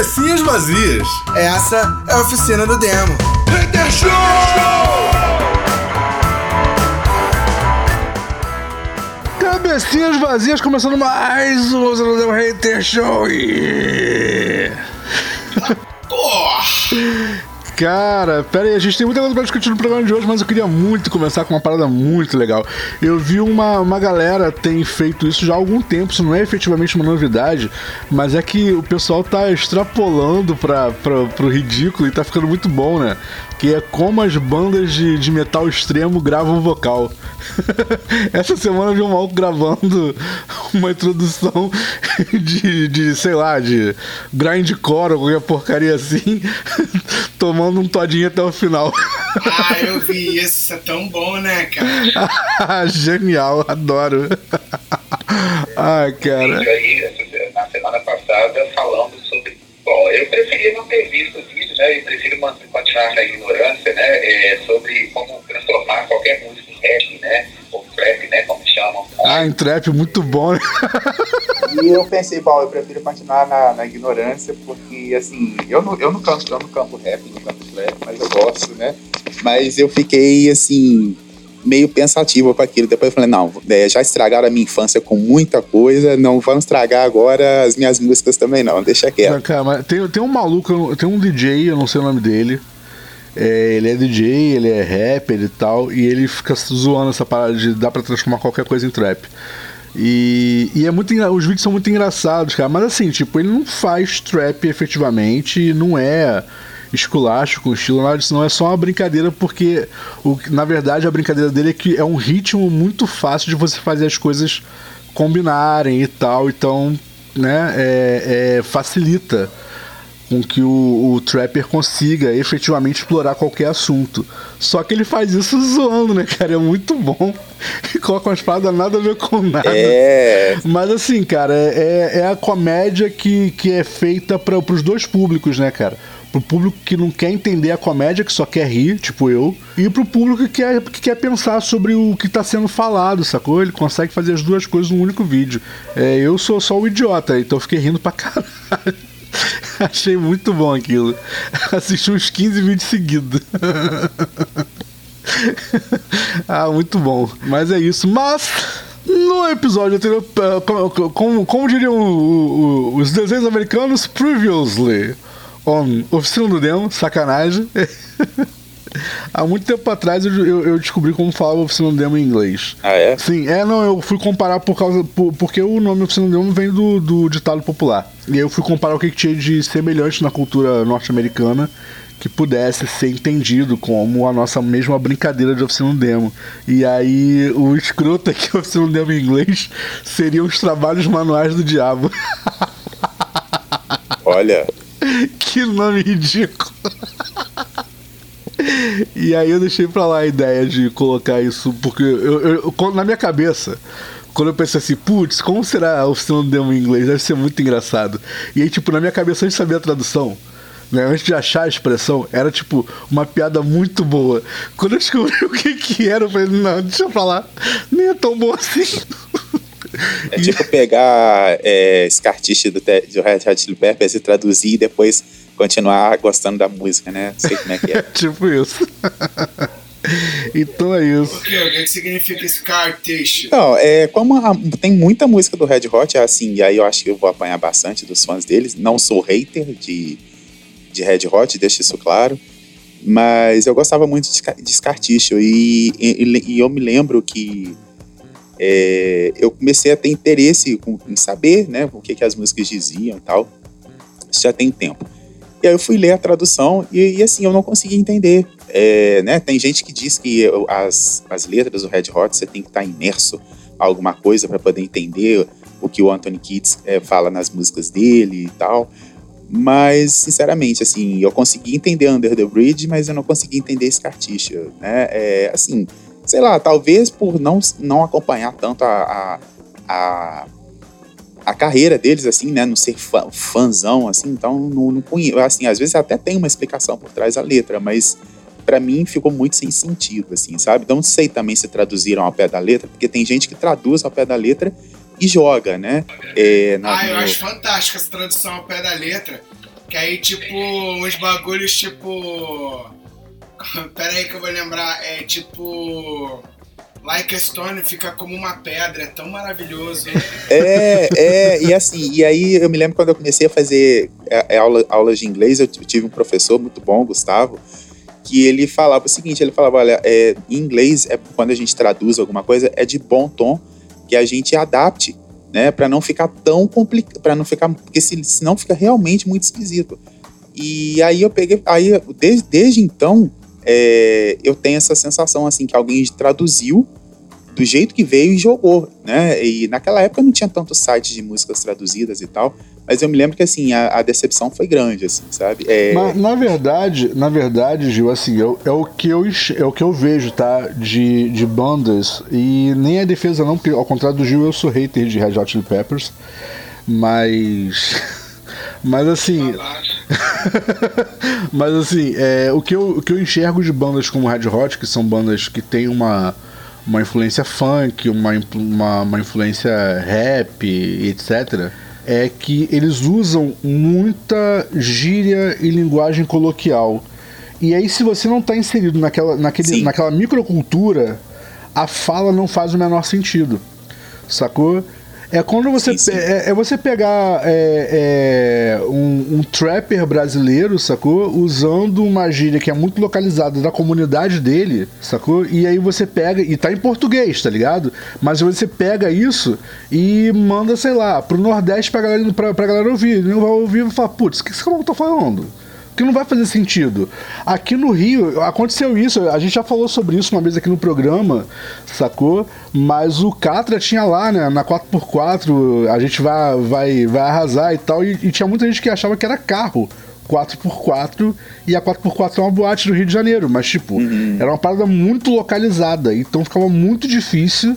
Cabecinhas vazias. Essa é a oficina do demo. Hater Show! Cabecinhas vazias começando mais um Oficina do Demo Hater Show. E... Cara, pera aí, a gente tem muita coisa pra discutir no programa de hoje, mas eu queria muito começar com uma parada muito legal. Eu vi uma, uma galera tem feito isso já há algum tempo, isso não é efetivamente uma novidade, mas é que o pessoal tá extrapolando pra, pra, pro ridículo e tá ficando muito bom, né? Que é como as bandas de, de metal extremo gravam vocal. Essa semana eu vi um maluco gravando uma introdução de, de sei lá, de grindcore ou qualquer porcaria assim, tomando um todinho até o final. Ah, eu vi isso, é tão bom, né, cara? Genial, adoro. Ai, cara. aí na semana passada falando sobre. Bom, eu preferia não ter visto o vídeo, né? Eu prefiro continuar na ignorância, né? É, sobre como transformar qualquer música em rap, né? Ou trap, né? Como chamam. Ah, em trap, muito bom. né? E eu pensei, bom, eu prefiro continuar na, na ignorância, porque, assim, eu não, eu não canto, eu não canto rap, não canto trap, mas eu gosto, né? Mas eu fiquei, assim, meio pensativo com aquilo. Depois eu falei, não, é, já estragaram a minha infância com muita coisa, não vão estragar agora as minhas músicas também, não, deixa quieto. Não, cara, mas tem, tem um maluco, tem um DJ, eu não sei o nome dele. É, ele é DJ, ele é rapper e tal, e ele fica zoando essa parada de dá pra transformar qualquer coisa em trap. E, e é muito os vídeos são muito engraçados, cara, mas assim, tipo, ele não faz trap efetivamente, não é esculacho com estilo, nada disso, não é só uma brincadeira, porque o, na verdade a brincadeira dele é que é um ritmo muito fácil de você fazer as coisas combinarem e tal, então, né, é- é, facilita com que o, o trapper consiga efetivamente explorar qualquer assunto. Só que ele faz isso zoando, né, cara? É muito bom. E coloca umas paradas nada a ver com nada. É, Mas assim, cara, é, é a comédia que, que é feita para pros dois públicos, né, cara? Pro público que não quer entender a comédia, que só quer rir, tipo eu, e pro público que quer, que quer pensar sobre o que tá sendo falado, sacou? Ele consegue fazer as duas coisas num único vídeo. É, eu sou só o idiota, então eu fiquei rindo pra caralho. Achei muito bom aquilo. Assisti uns 15 vídeos seguidos. ah, muito bom. Mas é isso. Mas no episódio anterior, como, como, diriam os desenhos americanos, previously on Oficina do Demo, sacanagem. Há muito tempo atrás eu, eu- eu descobri como falava Oficina Demo em inglês. ah, é? Sim, é, não, eu fui comparar por causa. por- porque o nome Oficina do Demo vem do, do ditado popular. E aí eu fui comparar o que, que tinha de semelhante na cultura norte-americana que pudesse ser entendido como a nossa mesma brincadeira de Oficina Demo. E aí o escroto aqui, Oficina Demo em inglês, seriam os trabalhos manuais do diabo. Olha, que nome ridículo. E aí eu deixei pra lá a ideia de colocar isso, porque eu, eu- quando- na minha cabeça, quando eu pensei assim, putz, como será do demo em inglês? Deve ser muito engraçado. E aí, tipo, na minha cabeça, antes de saber a tradução, né, antes de achar a expressão, era tipo uma piada muito boa. Quando eu descobri o que que era, eu falei, não, deixa eu falar, nem é tão bom assim. é tipo pegar é, artista do, do Red Hot Chili Peppers e traduzir e depois continuar gostando da música, né? Não sei como é que é. tipo isso. então é isso. O que? O que significa esse carteixe? Não, é como a- tem muita música do Red Hot, assim, e aí eu acho que eu vou apanhar bastante dos fãs deles. Não sou hater de, de Red Hot, deixo isso claro. Mas eu gostava muito de, de Scarticho e, e, e eu me lembro que é, eu comecei a ter interesse com- em saber né, o que, que as músicas diziam e tal. Isso já tem tempo. E aí eu fui ler a tradução e, e, assim, eu não consegui entender. É, né, tem gente que diz que as, as letras do Red Hot você tem que estar imerso a alguma coisa para poder entender o que o Anthony Kiedis é, fala nas músicas dele e tal. Mas, sinceramente, assim, eu consegui entender Under the Bridge, mas eu não consegui entender Scarticha, né? É, assim, sei lá, talvez por não, não acompanhar tanto a, a, a, a carreira deles, assim, né? Não ser fã, fãzão, assim, então não, não conheço. Assim, às vezes até tem uma explicação por trás da letra, mas para mim ficou muito sem sentido, assim, sabe? Não sei também se traduziram ao pé da letra, porque tem gente que traduz ao pé da letra e joga, né? É, na- Ah, eu no- acho fantástica essa tradução ao pé da letra. Que aí, tipo, uns bagulhos tipo. Pera aí que eu vou lembrar. É tipo. Like a Stone fica como uma pedra, é tão maravilhoso. É, é, e assim, e aí eu me lembro quando eu comecei a fazer é, é, aula, aulas de inglês, eu tive um professor muito bom, Gustavo, que ele falava o seguinte, ele falava, olha, é, em inglês, é, quando a gente traduz alguma coisa, é de bom tom que a gente adapte, né, para não ficar tão complicado, para não ficar, porque se, senão fica realmente muito esquisito. E aí eu peguei, aí desde, desde então, é, eu tenho essa sensação assim que alguém traduziu do jeito que veio e jogou, né? E naquela época não tinha tantos sites de músicas traduzidas e tal, mas eu me lembro que assim a, a decepção foi grande, assim, sabe? É... Mas, na verdade, na verdade, Gil, assim, eu, é o que eu é o que eu vejo, tá? De, de bandas e nem é defesa não, porque ao contrário do Gil eu sou hater de Red Hot Chili Peppers, mas mas assim. Mas assim, é, o, que eu, o que eu enxergo de bandas como Red Hot, que são bandas que têm uma, uma influência funk, uma, uma, uma influência rap, etc., é que eles usam muita gíria e linguagem coloquial. E aí, se você não está inserido naquela, naquele, naquela microcultura, a fala não faz o menor sentido. Sacou? É quando você. Sim, sim. É, é, você pegar é, é, um, um, trapper brasileiro, sacou? Usando uma gíria que é muito localizada da comunidade dele, sacou? E aí você pega. E tá em português, tá ligado? Mas você pega isso e manda, sei lá, pro Nordeste pra galera, pra, pra galera ouvir. Não vai ouvir e falar, putz, o que esse cara tá falando? Que não vai fazer sentido. Aqui no Rio, aconteceu isso, a gente já falou sobre isso uma vez aqui no programa, sacou? Mas o Catra tinha lá, né, na 4x4, a gente vai, vai, vai arrasar e tal, e, e tinha muita gente que achava que era carro. 4x4 e a 4x4 é uma boate do Rio de Janeiro, mas tipo, uhum. era uma parada muito localizada, então ficava muito difícil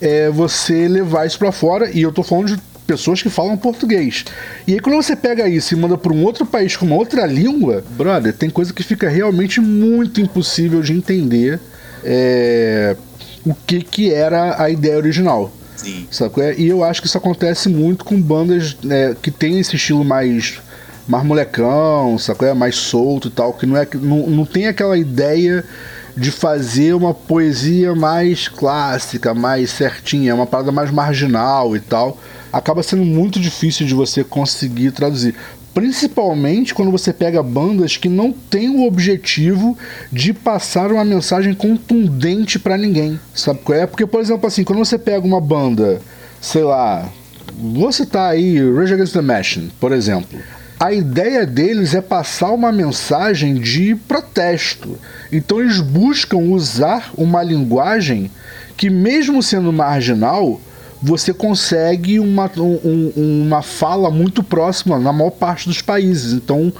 é, você levar isso para fora, e eu tô falando de pessoas que falam português. E aí quando você pega isso e manda para um outro país com uma outra língua, brother, tem coisa que fica realmente muito impossível de entender é, o que, que era a ideia original. Sim. Sabe? É? E eu acho que isso acontece muito com bandas né, que tem esse estilo mais mais molecão, sabe? É? mais solto e tal, que não, é, não, não tem aquela ideia de fazer uma poesia mais clássica, mais certinha, uma parada mais marginal e tal acaba sendo muito difícil de você conseguir traduzir. Principalmente quando você pega bandas que não têm o objetivo de passar uma mensagem contundente para ninguém. Sabe qual é? Porque, por exemplo, assim, quando você pega uma banda, sei lá, vou citar aí Rage Against the Machine, por exemplo. A ideia deles é passar uma mensagem de protesto. Então eles buscam usar uma linguagem que, mesmo sendo marginal, você consegue uma, um, uma fala muito próxima na maior parte dos países. Então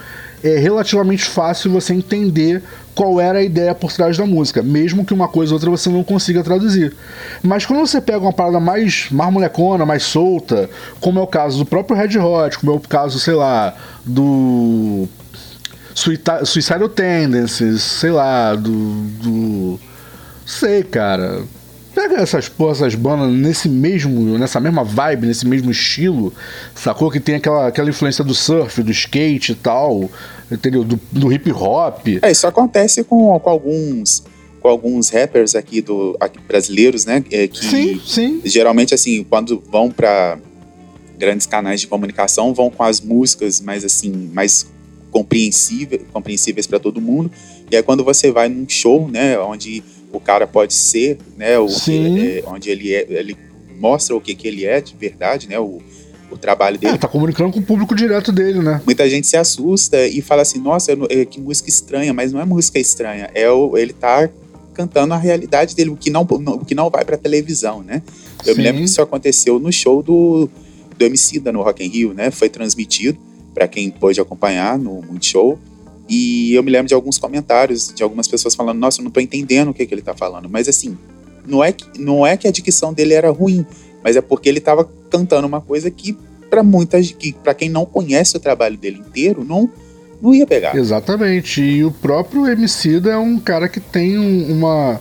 é relativamente fácil você entender qual era a ideia por trás da música, mesmo que uma coisa ou outra você não consiga traduzir. Mas quando você pega uma parada mais, mais molecona, mais solta, como é o caso do próprio Red Hot, como é o caso, sei lá, do Suicidal Tendencies, sei lá, do, do sei, cara Pega essas porra, essas bandas nesse mesmo, nessa mesma vibe, nesse mesmo estilo, sacou? Que tem aquela, aquela influência do surf, do skate e tal, entendeu? Do, do hip hop. É, isso acontece com, com alguns com alguns rappers aqui do aqui, brasileiros, né? É, que sim, sim. geralmente assim, quando vão para grandes canais de comunicação, vão com as músicas mais assim, mais compreensíveis, compreensíveis para todo mundo. E aí quando você vai num show, né, onde o cara pode ser, né? O, é, onde ele é, ele mostra o que, que ele é de verdade, né? O, o trabalho dele. É, tá comunicando com o público direto dele, né? Muita gente se assusta e fala assim, nossa, é, que música estranha, mas não é música estranha, é o, ele tá cantando a realidade dele, o que não, o que não vai pra televisão, né? Eu Sim. me lembro que isso aconteceu no show do, do Emicida no Rock in Rio, né? Foi transmitido para quem pôde acompanhar no Multishow. E eu me lembro de alguns comentários de algumas pessoas falando: Nossa, eu não tô entendendo o que, que ele tá falando. Mas assim, não é, que, não é que a dicção dele era ruim, mas é porque ele tava cantando uma coisa que, para muitas, que para quem não conhece o trabalho dele inteiro, não, não ia pegar. Exatamente. E o próprio Emicida é um cara que tem uma,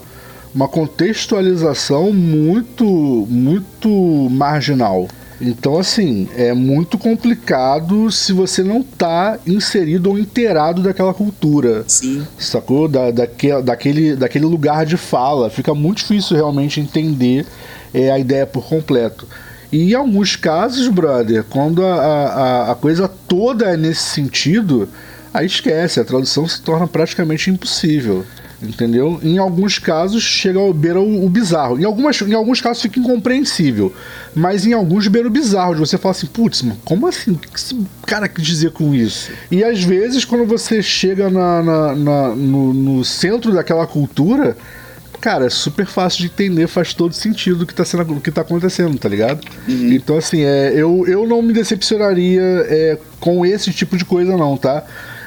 uma contextualização muito, muito marginal. Então, assim, é muito complicado se você não tá inserido ou inteirado daquela cultura. Sim. Sacou? Da, daque, daquele, daquele lugar de fala. Fica muito difícil realmente entender é, a ideia por completo. E em alguns casos, brother, quando a, a, a coisa toda é nesse sentido, aí esquece, a tradução se torna praticamente impossível. Entendeu? Em alguns casos chega ao beira o, o, bizarro. Em, algumas, em alguns casos fica incompreensível. Mas em alguns beira o bizarro. De você fala assim, putz, como assim? O que esse cara quer dizer com isso? E às vezes, quando você chega na, na, na no, no centro daquela cultura, cara, é super fácil de entender, faz todo sentido o que tá, sendo, o que tá acontecendo, tá ligado? Uhum. Então, assim, é, eu, eu não me decepcionaria é, com esse tipo de coisa, não, tá?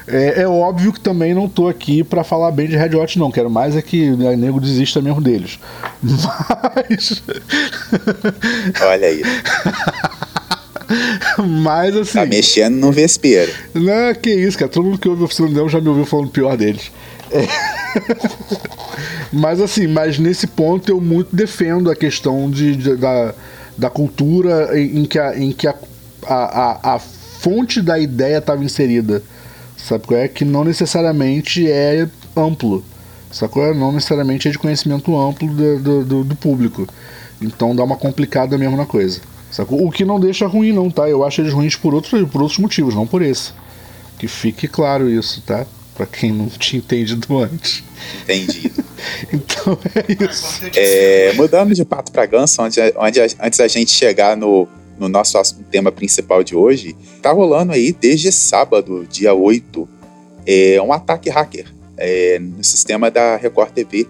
É, é, óbvio que também não tô aqui para falar bem de Red Hot, não. Quero mais é que o né, nego desista mesmo deles. Mas. Olha aí. Mas assim. Tá mexendo no vespeiro. Não, que isso, cara. Todo mundo que ouve o Oficina do já me ouviu falando pior deles. É. mas assim, mas nesse ponto eu muito defendo a questão de, de da, da cultura em, em, que, a, em que a, a, a fonte da ideia estava inserida. Sabe qual é? Que não necessariamente é amplo. Sacou? É? Não necessariamente é de conhecimento amplo do, do, do, público. Então dá uma complicada mesmo na coisa. Sacou? O que não deixa ruim, não, tá? Eu acho eles ruins por outros, por outros motivos, não por esse. Que fique claro isso, tá? Pra quem não tinha entendido antes. Entendido. então é isso. É, mudando de pato pra ganso, onde, onde antes da gente chegar no, no nosso tema principal de hoje, tá rolando aí desde sábado, dia 8, é, um ataque hacker é, no sistema da Record TV.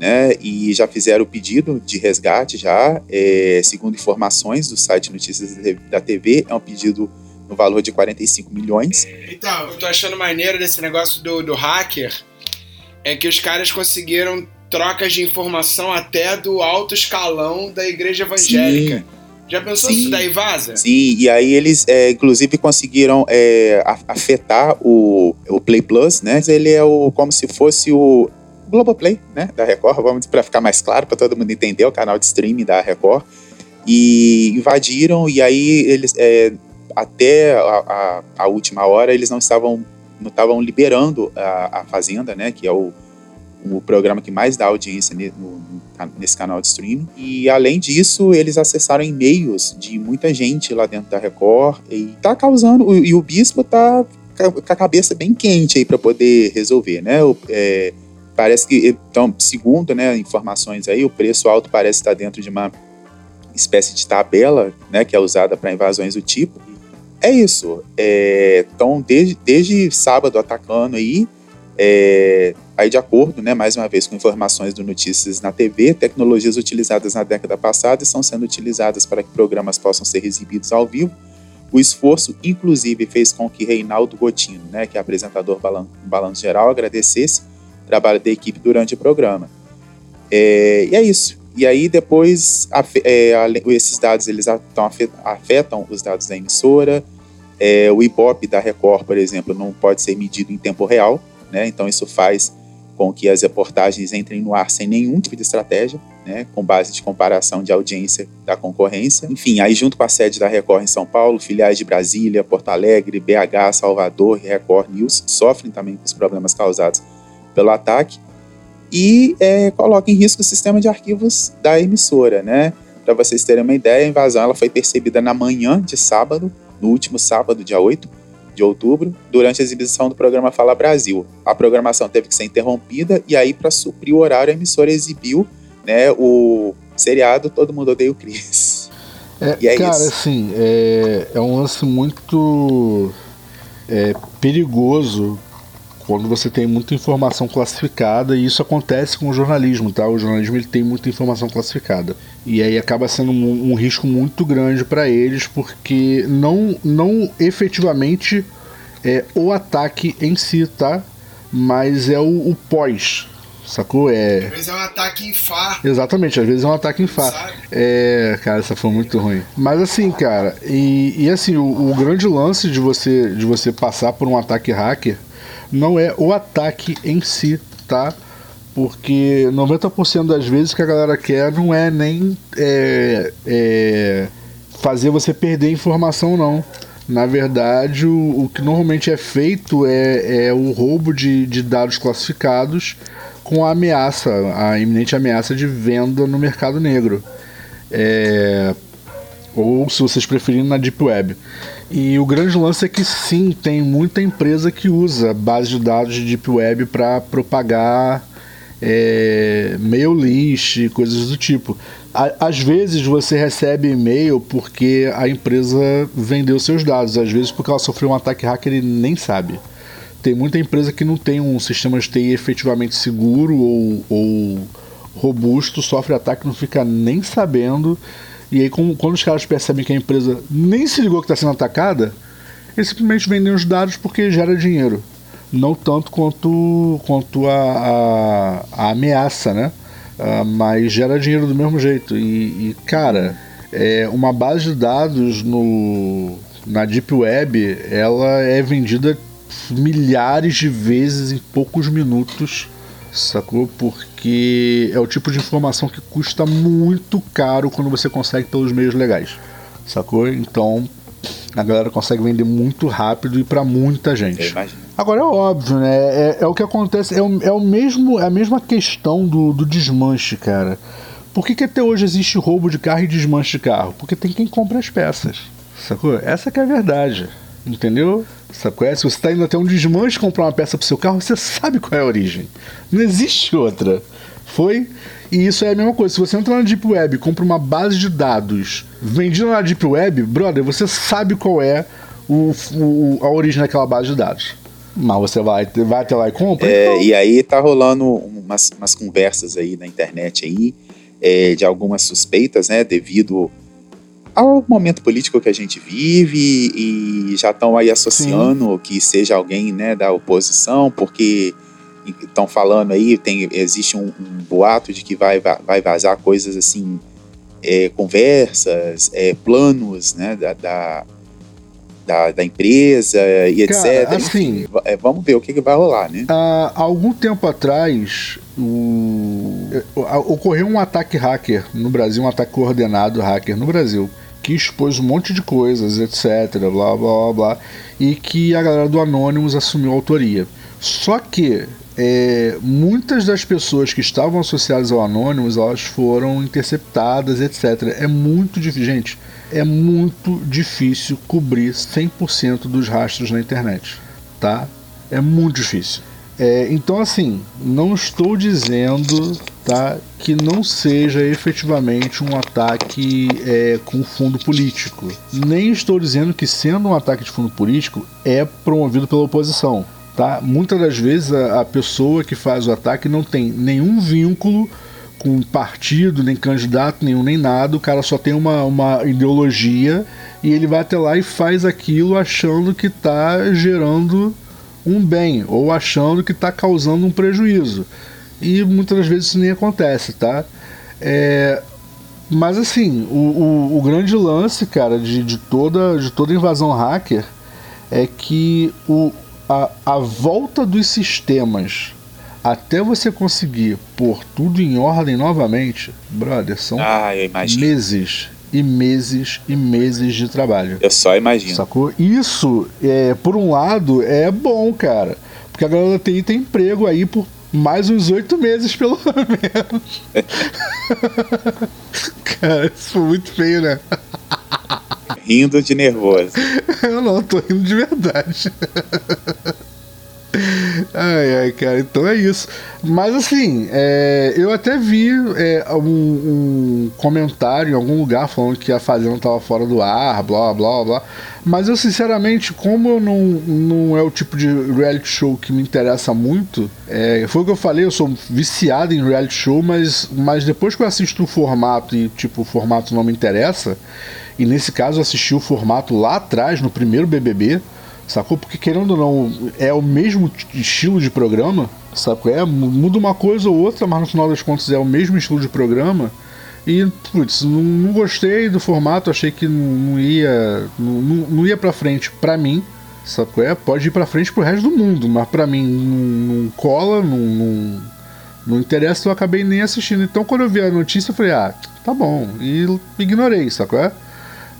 Né, e já fizeram o pedido de resgate já, é, segundo informações do site Notícias da TV, é um pedido no valor de 45 milhões. Então, eu tô achando maneiro desse negócio do, do hacker, é que os caras conseguiram trocas de informação até do alto escalão da igreja evangélica. Sim. Já pensou Sim. isso daí vaza? Sim, e aí eles, é, inclusive, conseguiram é, afetar o, o Play Plus, né? Ele é o, como se fosse o Globoplay, né? Da Record, vamos para ficar mais claro, para todo mundo entender, o canal de streaming da Record. E invadiram, e aí eles, é, até a, a, a, última hora, eles não estavam, não estavam liberando a, a Fazenda, né? Que é o o programa que mais dá audiência nesse canal de streaming. E além disso, eles acessaram e-mails de muita gente lá dentro da Record e tá causando. E o bispo tá com a cabeça bem quente aí para poder resolver, né? É, parece que, então, segundo né, informações aí, o preço alto parece estar dentro de uma espécie de tabela, né, que é usada para invasões do tipo. É isso. É, então, desde, desde sábado atacando aí, é, aí, de acordo, né, mais uma vez, com informações do Notícias na TV, tecnologias utilizadas na década passada estão sendo utilizadas para que programas possam ser exibidos ao vivo. O esforço, inclusive, fez com que Reinaldo Gotino, né, que é apresentador do Balanço Geral, agradecesse o trabalho da equipe durante o programa. É, e é isso. E aí, depois, é, esses dados eles afetam os dados da emissora. É, o Ibope da Record, por exemplo, não pode ser medido em tempo real né? Então isso faz com que as reportagens entrem no ar sem nenhum tipo de estratégia, né, com base de comparação de audiência da concorrência. Enfim, aí junto com a sede da Record em São Paulo, filiais de Brasília, Porto Alegre, BH, Salvador e Record News sofrem também com os problemas causados pelo ataque e é, coloca em risco o sistema de arquivos da emissora, né? Para vocês terem uma ideia, a invasão ela foi percebida na manhã de sábado, no último sábado, dia 8, de outubro, durante a exibição do programa Fala Brasil. A programação teve que ser interrompida e aí, para suprir o horário, a emissora exibiu né, o seriado Todo Mundo Odeia o Chris. É, é cara, isso. assim, é, é um lance muito é, perigoso quando você tem muita informação classificada e isso acontece com o jornalismo, tá? O jornalismo ele tem muita informação classificada e aí acaba sendo um, um risco muito grande para eles porque não não efetivamente é o ataque em si, tá? Mas é o, o pós, sacou? É... Às vezes é um ataque em Fá. Exatamente, às vezes é um ataque em Fá. É, cara, essa foi muito ruim. Mas assim, cara, e, e assim, o, o, grande lance de você, de você passar por um ataque hacker não é o ataque em si, tá? Porque 90% das vezes que a galera quer não é nem é, é, fazer você perder informação, não. Na verdade, o, o que normalmente é feito é, é o roubo de, de dados classificados com a ameaça, a iminente ameaça de venda no mercado negro. É, ou, se vocês preferirem, na Deep Web. E o grande lance é que sim, tem muita empresa que usa base de dados de Deep Web para propagar é, mail list, coisas do tipo. Às vezes você recebe e-mail porque a empresa vendeu seus dados, às vezes porque ela sofreu um ataque hacker e nem sabe. Tem muita empresa que não tem um sistema de TI efetivamente seguro ou, ou robusto, sofre ataque, não fica nem sabendo. E aí, quando os caras percebem que a empresa nem se ligou que está sendo atacada, eles simplesmente vendem os dados porque gera dinheiro não tanto quanto, quanto a, a, a ameaça, né? Uh, mas gera dinheiro do mesmo jeito. E, e, cara, é, uma base de dados no, na Deep Web ela é vendida milhares de vezes em poucos minutos, sacou? Porque é o tipo de informação que custa muito caro quando você consegue pelos meios legais, sacou? Então a galera consegue vender muito rápido e para muita gente. Agora é óbvio, né? É, é o que acontece, é o, é o mesmo, é a mesma questão do, do desmanche, cara. Por que, que até hoje existe roubo de carro e desmanche de carro? Porque tem quem compra as peças. Sacou? Essa que é a verdade. Entendeu? Sacou? É, se você está indo até um desmanche comprar uma peça pro seu carro, você sabe qual é a origem. Não existe outra. Foi e isso é a mesma coisa. Se você entra na Deep Web e compra uma base de dados vendida na Deep Web, brother, você sabe qual é o, o, a origem daquela base de dados. Mas você vai, vai até lá e compra? É, então... E aí tá rolando umas, umas conversas aí na internet aí, é, de algumas suspeitas, né, devido ao momento político que a gente vive e já estão aí associando Sim. que seja alguém, né, da oposição, porque estão falando aí, tem, existe um, um, boato de que vai, vai vazar coisas assim, é, conversas, é, planos, né, da, da, da, da empresa e Cara, etc. Assim, é, vamos ver o que, que vai rolar, né? Há algum tempo atrás, o... ocorreu um ataque hacker no Brasil, um ataque coordenado hacker no Brasil que expôs um monte de coisas, etc, blá blá blá, blá e que a galera do Anonymous assumiu a autoria. Só que é, muitas das pessoas que estavam associadas ao Anonymous elas foram interceptadas, etc. É muito difícil, gente, é muito difícil cobrir 100% dos rastros na internet, tá? É muito difícil. É, então, assim, não estou dizendo tá, que não seja efetivamente um ataque é, com fundo político. Nem estou dizendo que, sendo um ataque de fundo político, é promovido pela oposição. Tá? Muitas das vezes a, a pessoa que faz o ataque não tem nenhum vínculo com partido, nem candidato nenhum, nem nada. O cara só tem uma, uma ideologia e ele vai até lá e faz aquilo achando que está gerando um bem ou achando que está causando um prejuízo. E muitas das vezes isso nem acontece, tá? É, mas assim, o, o, o, grande lance, cara, de, de, toda, de toda invasão hacker é que o, a, a volta dos sistemas até você conseguir pôr tudo em ordem novamente, brother, são ah, meses e meses e meses de trabalho. Eu só imagino. Sacou? Isso, é, por um lado, é bom, cara. Porque a galera da TI tem emprego aí por mais uns oito meses, pelo menos. cara, isso foi muito feio, né? rindo de nervoso. Eu não, tô rindo de verdade. Ai, ai, cara, então é isso. Mas assim, é, eu até vi é, um, um, comentário em algum lugar falando que a Fazenda tava fora do ar, blá blá blá. Mas eu, sinceramente, como eu não, não é o tipo de reality show que me interessa muito, é, foi o que eu falei, eu sou viciado em reality show, mas, mas depois que eu assisto o formato e, tipo, o formato não me interessa, e nesse caso eu assisti o formato lá atrás, no primeiro BBB, sacou? Porque querendo ou não, é o mesmo estilo de programa, sacou? É, muda uma coisa ou outra, mas no final das contas é o mesmo estilo de programa. E, putz, não, não gostei do formato, achei que não, não ia não, não, ia pra frente pra mim, sacou? É, pode ir pra frente pro resto do mundo, mas pra mim não, não cola, não, não, não interessa, eu acabei nem assistindo. Então quando eu vi a notícia, eu falei, ah, tá bom, e ignorei, sacou? É?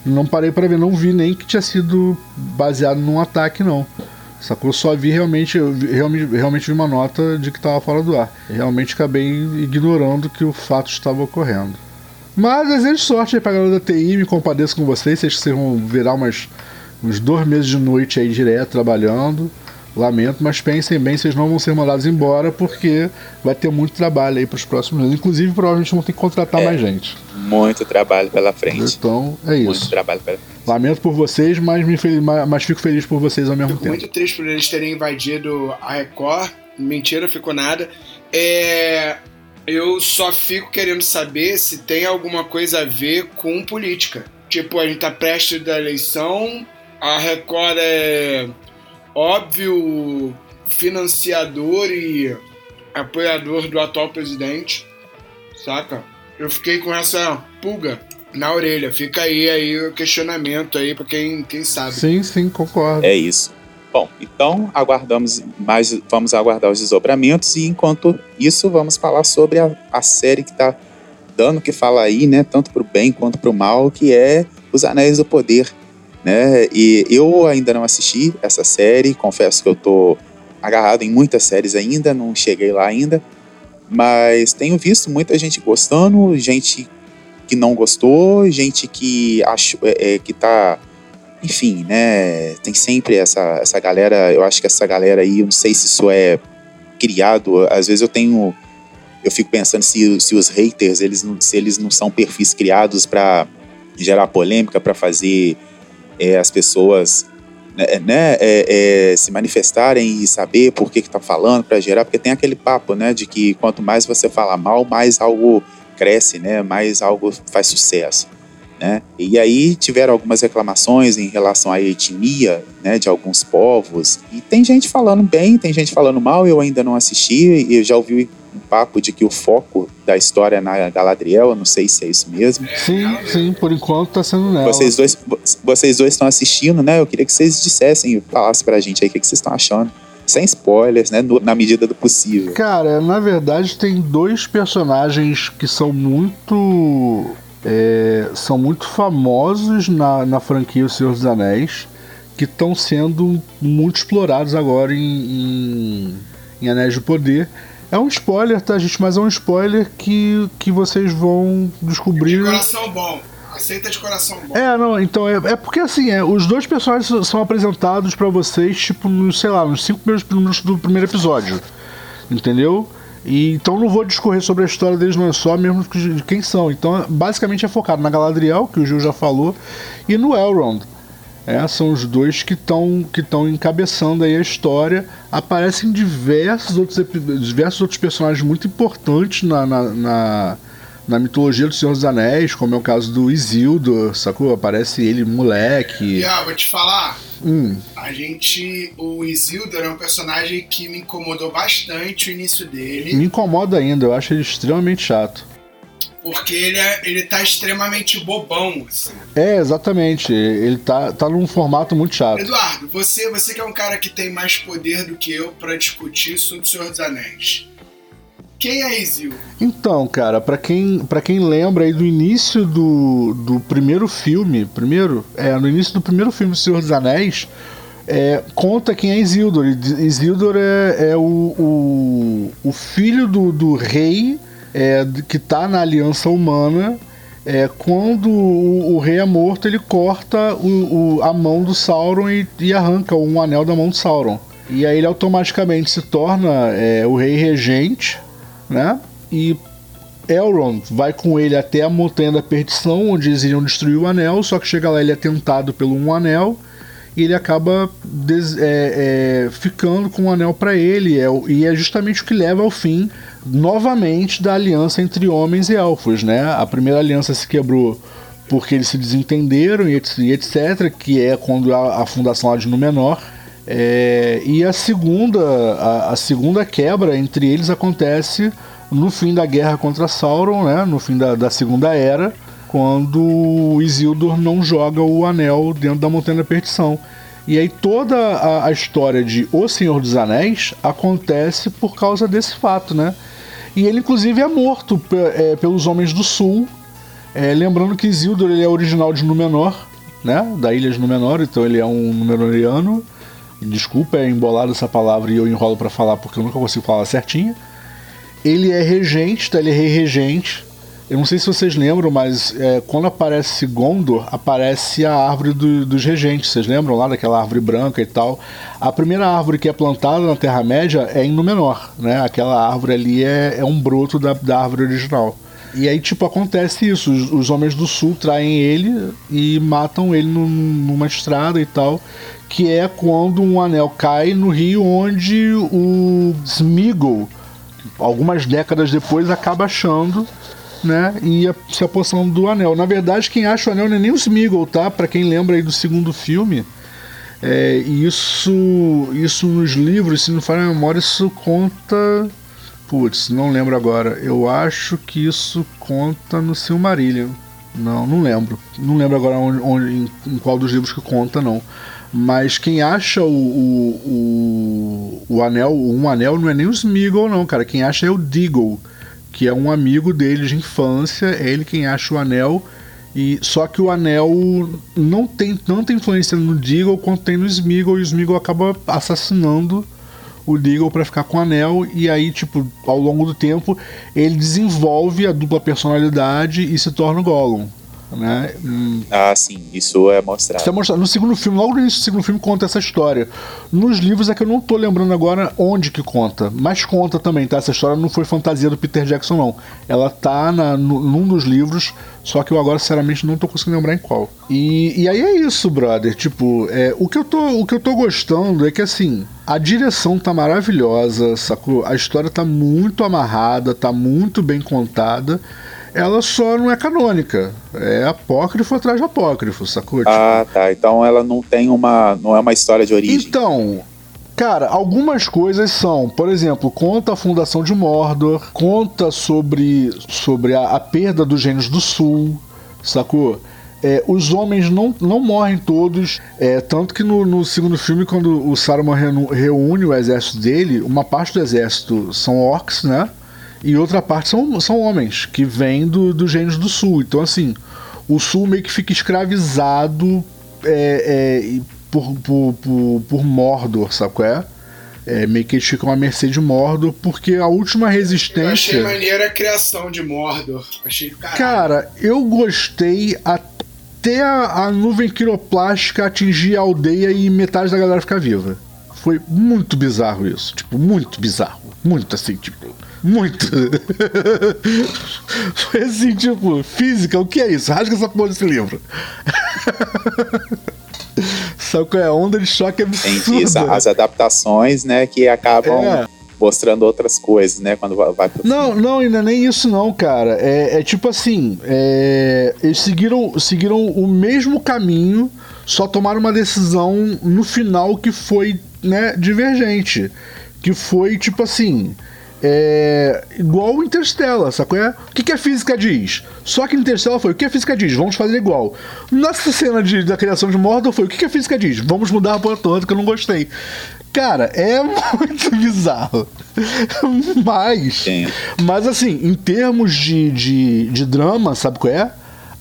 Não parei para ver, não vi nem que tinha sido baseado num ataque, não. Sacou? Só vi realmente, vi, realmente, realmente vi uma nota de que estava fora do ar. Realmente acabei ignorando que o fato estava ocorrendo. Mas desejo sorte aí pra galera da TI, me compadeço com vocês, vocês vão virar umas, uns dois meses de noite aí direto trabalhando. Lamento, mas pensem bem, vocês não vão ser mandados embora porque vai ter muito trabalho aí para os próximos anos. Inclusive, provavelmente vão ter que contratar É. mais gente. Muito trabalho pela frente. Então, é Muito isso. trabalho pela frente. Lamento por vocês, mas, me fel- mas- mas fico feliz por vocês ao mesmo Fico tempo. muito triste por eles terem invadido a Record. Mentira, ficou nada. É, eu só fico querendo saber se tem alguma coisa a ver com política. Tipo, a gente tá prestes da eleição, a Record é óbvio financiador e apoiador do atual presidente, saca? Eu fiquei com essa pulga na orelha. Fica aí, aí o questionamento aí pra quem, quem sabe. Sim, sim, concordo. É isso. Bom, então aguardamos mais, vamos aguardar os desdobramentos e enquanto isso vamos falar sobre a, a série que está dando o que fala aí, né, tanto pro bem quanto pro mal, que é Os Anéis do Poder, né? E eu ainda não assisti essa série, confesso que eu tô agarrado em muitas séries ainda, não cheguei lá ainda, mas tenho visto muita gente gostando, gente que não gostou, gente que achou é, é, que tá enfim, né? Tem sempre essa, essa galera. Eu acho que essa galera aí, eu não sei se isso é criado. Às vezes eu tenho. Eu fico pensando se, se os haters, eles não, se eles não são perfis criados para gerar polêmica, para fazer é, as pessoas né, né, é, é, se manifestarem e saber por que que tá falando, para gerar. Porque tem aquele papo, né? De que quanto mais você fala mal, mais algo cresce, né? Mais algo faz sucesso. Né? E aí tiveram algumas reclamações em relação à etnia né, de alguns povos. E tem gente falando bem, tem gente falando mal, eu ainda não assisti, eu já ouvi um papo de que o foco da história é na Galadriel, eu não sei se é isso mesmo. Sim, sim, por enquanto tá sendo nela. Vocês dois, vocês dois estão assistindo, né? Eu queria que vocês dissessem, falassem pra gente aí o que, que vocês estão achando. Sem spoilers, né? no- na medida do possível. Cara, na verdade tem dois personagens que são muito. é, são muito famosos na, na franquia O Senhor dos Anéis, que estão sendo muito explorados agora em, em, em Anéis do Poder. É um spoiler, tá, gente? Mas é um spoiler que, que vocês vão descobrir. De coração bom. Aceita de coração bom. É, não, então é, é porque assim, é, os dois personagens são apresentados pra vocês, tipo, nos, sei lá, nos cinco primeiros minutos do primeiro episódio. Entendeu? E, então não vou discorrer sobre a história deles, não é só mesmo de de quem são. Então, basicamente é focado na Galadriel, que o Gil já falou, e no Elrond. É, são os dois que estão que estão encabeçando aí a história. Aparecem diversos outros, diversos outros personagens muito importantes na, na, na, na mitologia do Senhor dos Anéis, como é o caso do Isildur, sacou? Aparece ele moleque. E ó, vou te falar, Hum, a gente. O Isildur é um personagem que me incomodou bastante o início dele. me incomoda ainda, eu acho ele extremamente chato. Porque ele, é, ele tá extremamente bobão, assim. É, exatamente. Ele tá, tá num formato muito chato. Eduardo, você, você que é um cara que tem mais poder do que eu pra discutir sobre o Senhor dos Anéis. Quem é Isildur? Então, cara, pra quem, pra quem lembra aí do início do, do primeiro filme, primeiro, é, no início do primeiro filme Senhor dos Anéis, é, conta quem é Isildur. Isildur é, é o, o, o filho do, do rei é, que tá na aliança humana. É, quando o, o rei é morto, ele corta o, o- a mão do Sauron e, e arranca um anel da mão do Sauron. E aí ele automaticamente se torna é, o rei regente, né? E Elrond vai com ele até a Montanha da Perdição, onde eles iriam destruir o anel, só que chega lá ele é tentado pelo um anel e ele acaba des- é, é, ficando com o anel para ele, é, e é justamente o que leva ao fim novamente da aliança entre homens e elfos, né? A primeira aliança se quebrou porque eles se desentenderam etc, e etc, que é quando a, a fundação lá de Númenor. É, e a segunda, a, a segunda quebra entre eles acontece no fim da guerra contra Sauron, né? No fim da, da segunda era, quando Isildur não joga o anel dentro da Montanha da Perdição. E aí toda a, a história de O Senhor dos Anéis acontece por causa desse fato, né? E ele inclusive é morto é, pelos Homens do Sul. É, lembrando que Isildur ele é original de Númenor, né? Da ilha de Númenor, então ele é um Númenoriano. Desculpa, é embolada essa palavra e eu enrolo para falar porque eu nunca consigo falar certinha. Ele é regente, tá? Ele é rei regente. Eu não sei se vocês lembram, mas é, quando aparece Gondor, aparece a árvore do, dos regentes. Vocês lembram lá daquela árvore branca e tal? A primeira árvore que é plantada na Terra-média é em Númenor, né? Aquela árvore ali é, é um broto da, da árvore original. E aí, tipo, acontece isso. Os, os, homens do sul traem ele e matam ele num, numa estrada e tal. Que é quando um anel cai no rio onde o Smeagol, algumas décadas depois, acaba achando né? E a, se apossando do anel. Na verdade, quem acha o anel não é nem o Smeagol, tá? Para quem lembra aí do segundo filme, é, isso, isso nos livros, se não falha a memória, isso conta. Putz, não lembro agora. Eu acho que isso conta no Silmarillion. Não, não lembro. Não lembro agora onde, onde em, em, qual dos livros que conta, não. Mas quem acha o, o, o, o anel, um anel, não é nem o Smeagol, não, cara. Quem acha é o Deagle que é um amigo dele de infância, é ele quem acha o anel. E só que o anel não tem tanta influência no Deagle quanto tem no Smeagol, e o Smeagol acaba assassinando o Deagle para ficar com o anel e aí tipo, ao longo do tempo, ele desenvolve a dupla personalidade e se torna o Gollum né? Ah, sim, isso é mostrado. Isso é mostrado. No segundo filme, logo no início do segundo filme, conta essa história. Nos livros é que eu não tô lembrando agora onde que conta, mas conta também, tá? Essa história não foi fantasia do Peter Jackson, não. Ela tá na, no, num dos livros, só que eu agora, sinceramente, não tô conseguindo lembrar em qual. E, e aí é isso, brother. Tipo, é, o, que eu tô, o que eu tô gostando é que, assim, a direção tá maravilhosa, sacou? A história tá muito amarrada, tá muito bem contada ela só não é canônica. É apócrifo atrás de apócrifo, sacou? Ah, tá. Então ela não tem uma. não é uma história de origem. Então. Cara, algumas coisas são, por exemplo, conta a fundação de Mordor, conta sobre, sobre a, a perda dos gênios do sul, sacou? É, os homens não, não morrem todos, é, tanto que no, no, segundo filme, quando o Saruman reúne o exército dele, uma parte do exército são orcs, né? E outra parte são, são homens que vêm do, dos gênios do sul. Então, assim, o sul meio que fica escravizado é, é, por, por, por, por, Mordor, sabe qual é? é? Meio que eles ficam à mercê de Mordor, porque a última resistência. Eu achei maneira a criação de Mordor. Achei caralho. Cara, eu gostei até a, a nuvem quiroplástica atingir a aldeia e metade da galera ficar viva. Foi muito bizarro isso. Tipo, muito bizarro. Muito assim, tipo. Muito. Foi assim, tipo, física, o que é isso? Rasga essa porra desse livro. Sabe qual é? A onda de choque é absurda. Isso, as adaptações, né, que acabam é. mostrando outras coisas, né, quando vai pro Não, não, ainda nem isso não, cara. É, é tipo assim, é, eles seguiram, seguiram o mesmo caminho, só tomaram uma decisão no final que foi, né, divergente. Que foi, tipo assim é igual o Interstellar, sacou? É? O que, que a física diz? Só que Interstellar foi o que a física diz, vamos fazer igual. Nessa cena de, da criação de Mordor foi o que, que a física diz, vamos mudar a porra toda que eu não gostei. Cara, é muito bizarro. mas, mas assim, em termos de, de, de drama, sabe qual é?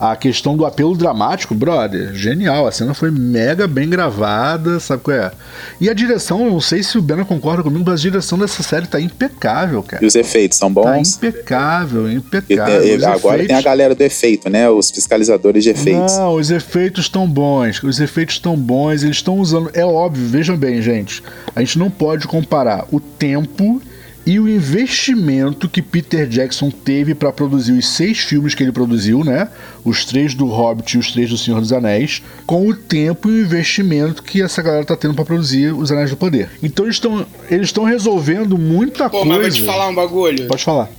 A questão do apelo dramático, brother, genial. A cena foi mega bem gravada, sabe qual é? E a direção, eu não sei se o Bena concorda comigo, mas a direção dessa série tá impecável, cara. E os efeitos são bons? Tá impecável, impecável. E, e, agora efeitos... tem a galera do efeito, né? Os fiscalizadores de efeitos. Não, os efeitos estão bons. Os efeitos estão bons, eles estão usando. É óbvio, vejam bem, gente. A gente não pode comparar o tempo e o investimento que Peter Jackson teve para produzir os seis filmes que ele produziu, né? Os três do Hobbit e os três do Senhor dos Anéis, com o tempo e o investimento que essa galera tá tendo para produzir os Anéis do Poder. Então eles estão eles estão resolvendo muita Pô, coisa. Pô, mas vou te falar um bagulho. Pode falar.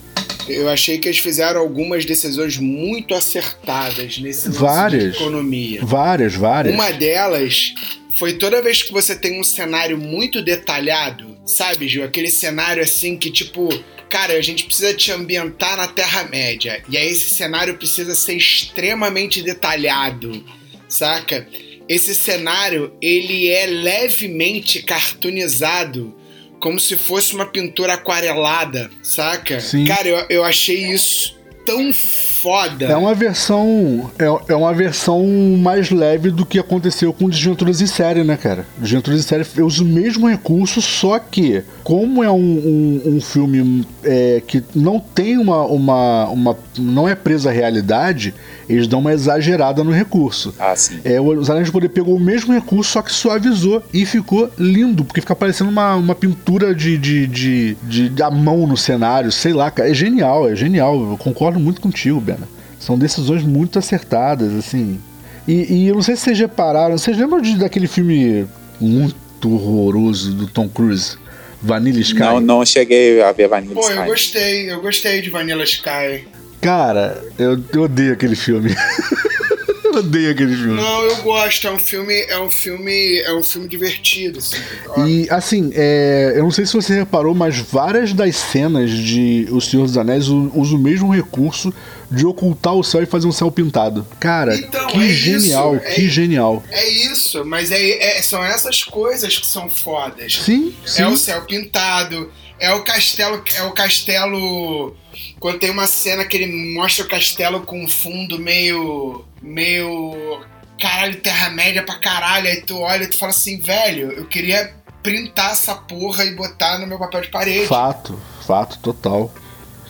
Eu achei que eles fizeram algumas decisões muito acertadas nesse várias, de economia. Várias, várias. Uma delas foi toda vez que você tem um cenário muito detalhado, sabe, Gil? Aquele cenário assim que, tipo, cara, a gente precisa te ambientar na Terra-média. E aí esse cenário precisa ser extremamente detalhado, saca? Esse cenário, ele é levemente cartoonizado como se fosse uma pintura aquarelada, saca? Sim. Cara, eu, eu achei isso tão foda. É uma versão. É, é uma versão mais leve do que aconteceu com Desventuras em série, né, cara? Desventuras em série usa o mesmo recurso, só que, como é um, um, um filme é, que não tem uma, uma, uma. não é preso à realidade, eles dão uma exagerada no recurso. Ah, sim. É, o Anéis de Poder pegou o mesmo recurso, só que suavizou e ficou lindo, porque fica parecendo uma, uma pintura de, de, de, de, de a mão no cenário, sei lá, cara. É genial, é genial. Eu concordo muito contigo, Bena. São decisões muito acertadas, assim. E, e eu não sei se vocês repararam, vocês lembram de, daquele filme muito horroroso do Tom Cruise? Vanilla Sky? Não, não cheguei a ver Vanilla Pô, Sky. eu gostei, eu gostei de Vanilla Sky. Cara, eu, eu odeio aquele filme. eu odeio aquele filme. Não, eu gosto, é um filme, é um filme, é um filme divertido, assim. E assim, é, eu não sei se você reparou, mas várias das cenas de O Senhor dos Anéis usam o mesmo recurso de ocultar o céu e fazer um céu pintado. Cara, Então, que é isso, genial, é que isso. genial. É isso, mas é, é- são essas coisas que são fodas. Sim, sim. É o céu pintado, é o castelo, é o castelo quando tem uma cena que ele mostra o castelo com um fundo meio meio caralho terra média pra caralho, aí tu olha e tu fala assim, velho, eu queria printar essa porra e botar no meu papel de parede. Fato, fato, total.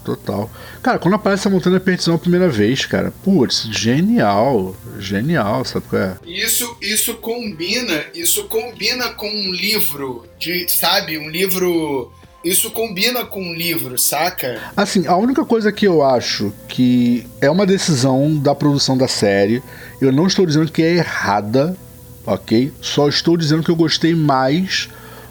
Total. Cara, quando aparece a montanha da perdição a primeira vez, cara, putz, genial. Genial, sabe qual é? Isso, isso combina, isso combina com um livro de, sabe, um livro, isso combina com um livro, saca? Assim, a única coisa que eu acho que é uma decisão da produção da série, eu não estou dizendo que é errada, ok? Só estou dizendo que eu gostei mais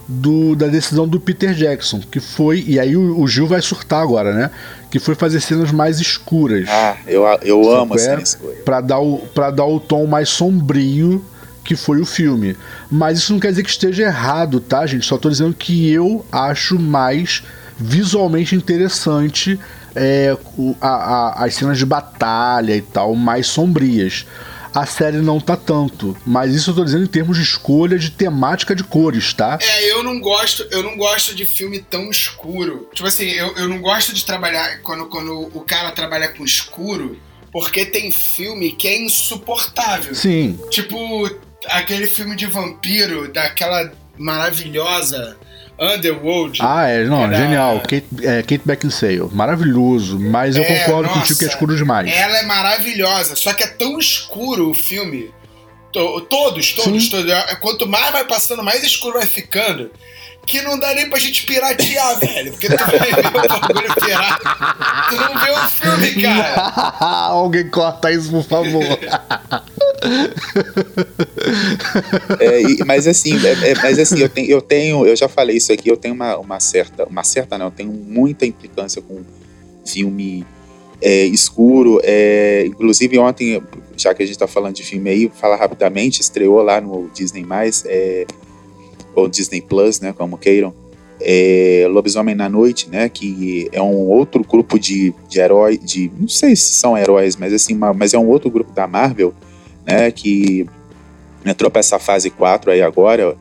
do, da decisão do Peter Jackson, que foi, e aí o, o Gil vai surtar agora, né? Que foi fazer cenas mais escuras. Ah, eu, eu amo é? essa escolha. Pra dar, o, pra dar o tom mais sombrio que foi o filme. Mas isso não quer dizer que esteja errado, tá, gente? Só tô dizendo que eu acho mais visualmente interessante é, a- a- as cenas de batalha e tal, mais sombrias. A série não tá tanto, mas isso eu tô dizendo em termos de escolha de temática de cores, tá? É, eu não gosto, eu não gosto de filme tão escuro. Tipo assim, eu, eu não gosto de trabalhar quando, quando o cara trabalha com escuro, porque tem filme que é insuportável. Sim, Tipo aquele filme de vampiro daquela maravilhosa Underworld. Ah, é, não, Era- genial. Kate, é, Kate Beckinsale, maravilhoso. Mas eu É, concordo nossa, contigo que é escuro demais. Ela é maravilhosa, só que é tão escuro o filme. To- Todos, todos, Sim. todos. É, Quanto mais vai passando, mais escuro vai ficando. Que não dá nem pra gente piratear, velho. Porque tu vai ver o bagulho pirata. Tu não vê o filme, cara. Alguém corta isso, por favor. É, e- mas assim, é- é- mas assim, eu tenho, eu tenho, eu já falei isso aqui, eu tenho uma, uma certa, uma certa não, eu tenho muita implicância com filme é, escuro. é, inclusive ontem, já que a gente tá falando de filme aí, falar rapidamente, estreou lá no Disney é, ou Disney Plus, né, como queiram. É, Lobisomem na Noite, né, que é um outro grupo de, de heróis, de não sei se são heróis, mas assim, uma- mas é um outro grupo da Marvel, né, que entrou para essa fase 4 aí agora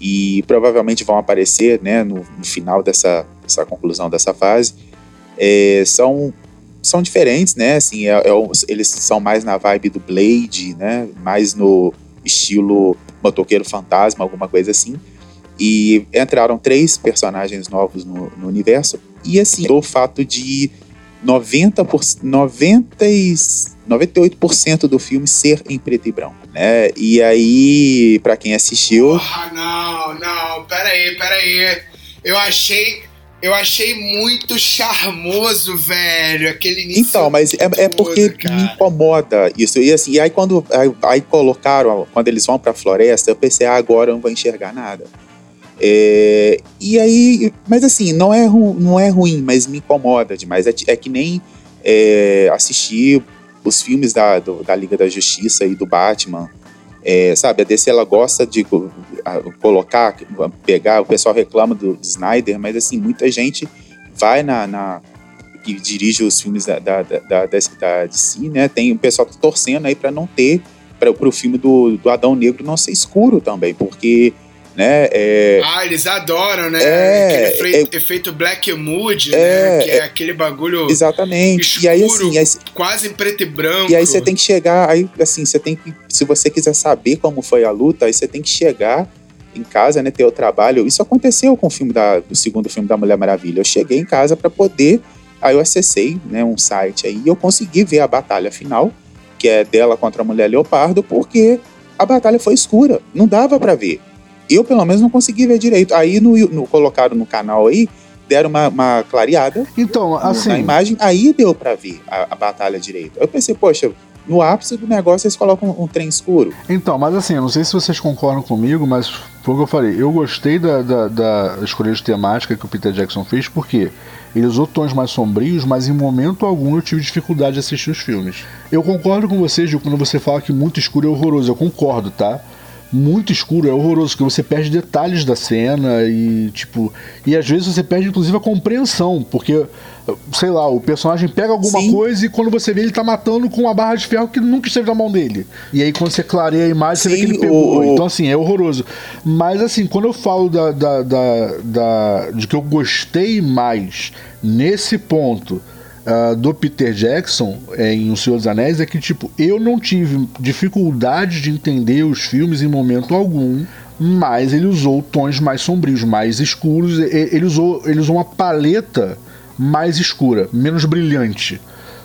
e provavelmente vão aparecer né, no, no final dessa, dessa conclusão dessa fase. É, são, são diferentes, né? Assim, é- é eles são mais na vibe do Blade, né? Mais no estilo motoqueiro fantasma, alguma coisa assim. E entraram três personagens novos no, no universo. E assim, o fato de 90%, por, 90 e 98% do filme ser em preto e branco, né? E aí, pra quem assistiu, Porra, não, não, peraí, peraí. Eu achei. Eu achei muito charmoso, velho. Aquele início. Então, mas é, é porque cara. me incomoda isso. E assim, e aí quando aí, aí colocaram, quando eles vão pra floresta, eu pensei, ah, agora eu não vou enxergar nada. É, e aí, mas assim, não é, ru- não é ruim, mas me incomoda demais. É, é que nem é, assistir os filmes da, do- da Liga da Justiça e do Batman. É, sabe, a DC ela gosta de colocar, pegar, o pessoal reclama do Snyder, mas assim, muita gente vai na, na- que dirige os filmes da, da, da, da, da DC, né? Tem o pessoal tá torcendo aí para não ter, para o filme do, do Adão Negro não ser escuro também, porque né? É, Ah, eles adoram, né? É, aquele efeito, efeito Black Mood, É, né? Que é, é. aquele bagulho exatamente. escuro, E aí, assim, aí, quase em preto e branco. E aí você tem que chegar, aí assim, você tem que, se você quiser saber como foi a luta, aí você tem que chegar em casa, né, ter o trabalho. Isso aconteceu com o filme da, do segundo filme da Mulher Maravilha. Eu cheguei em casa para poder, aí eu acessei, né, um site aí e eu consegui ver a batalha final, que é dela contra a Mulher Leopardo, porque a batalha foi escura, não dava para ver. Eu pelo menos não consegui ver direito. Aí no, no colocaram no canal aí, deram uma, uma clareada Então, assim. na imagem, aí deu pra ver a, a batalha direito. Eu pensei, poxa, no ápice do negócio eles colocam um, trem escuro. Então, mas assim, eu não sei se vocês concordam comigo, mas foi o que eu falei. Eu gostei da, da, da escolha de temática que o Peter Jackson fez, porque ele usou tons mais sombrios, mas em momento algum eu tive dificuldade de assistir os filmes. Eu concordo com vocês de quando você fala que muito escuro é horroroso. Eu concordo, tá? Muito escuro é horroroso, porque você perde detalhes da cena e, tipo. E às vezes você perde, inclusive, a compreensão, porque, sei lá, o personagem pega alguma Sim. coisa e quando você vê ele tá matando com uma barra de ferro que nunca esteve na mão dele. E aí quando você clareia a imagem, você vê Sim, que ele pegou. o- Então, assim, é horroroso. Mas, assim, quando eu falo da, da, da, da- de que eu gostei mais nesse ponto ah, do Peter Jackson é, em O Senhor dos Anéis, é que, tipo, eu não tive dificuldade de entender os filmes em momento algum. Mas ele usou tons mais sombrios, mais escuros. Ele usou, ele usou uma paleta mais escura, menos brilhante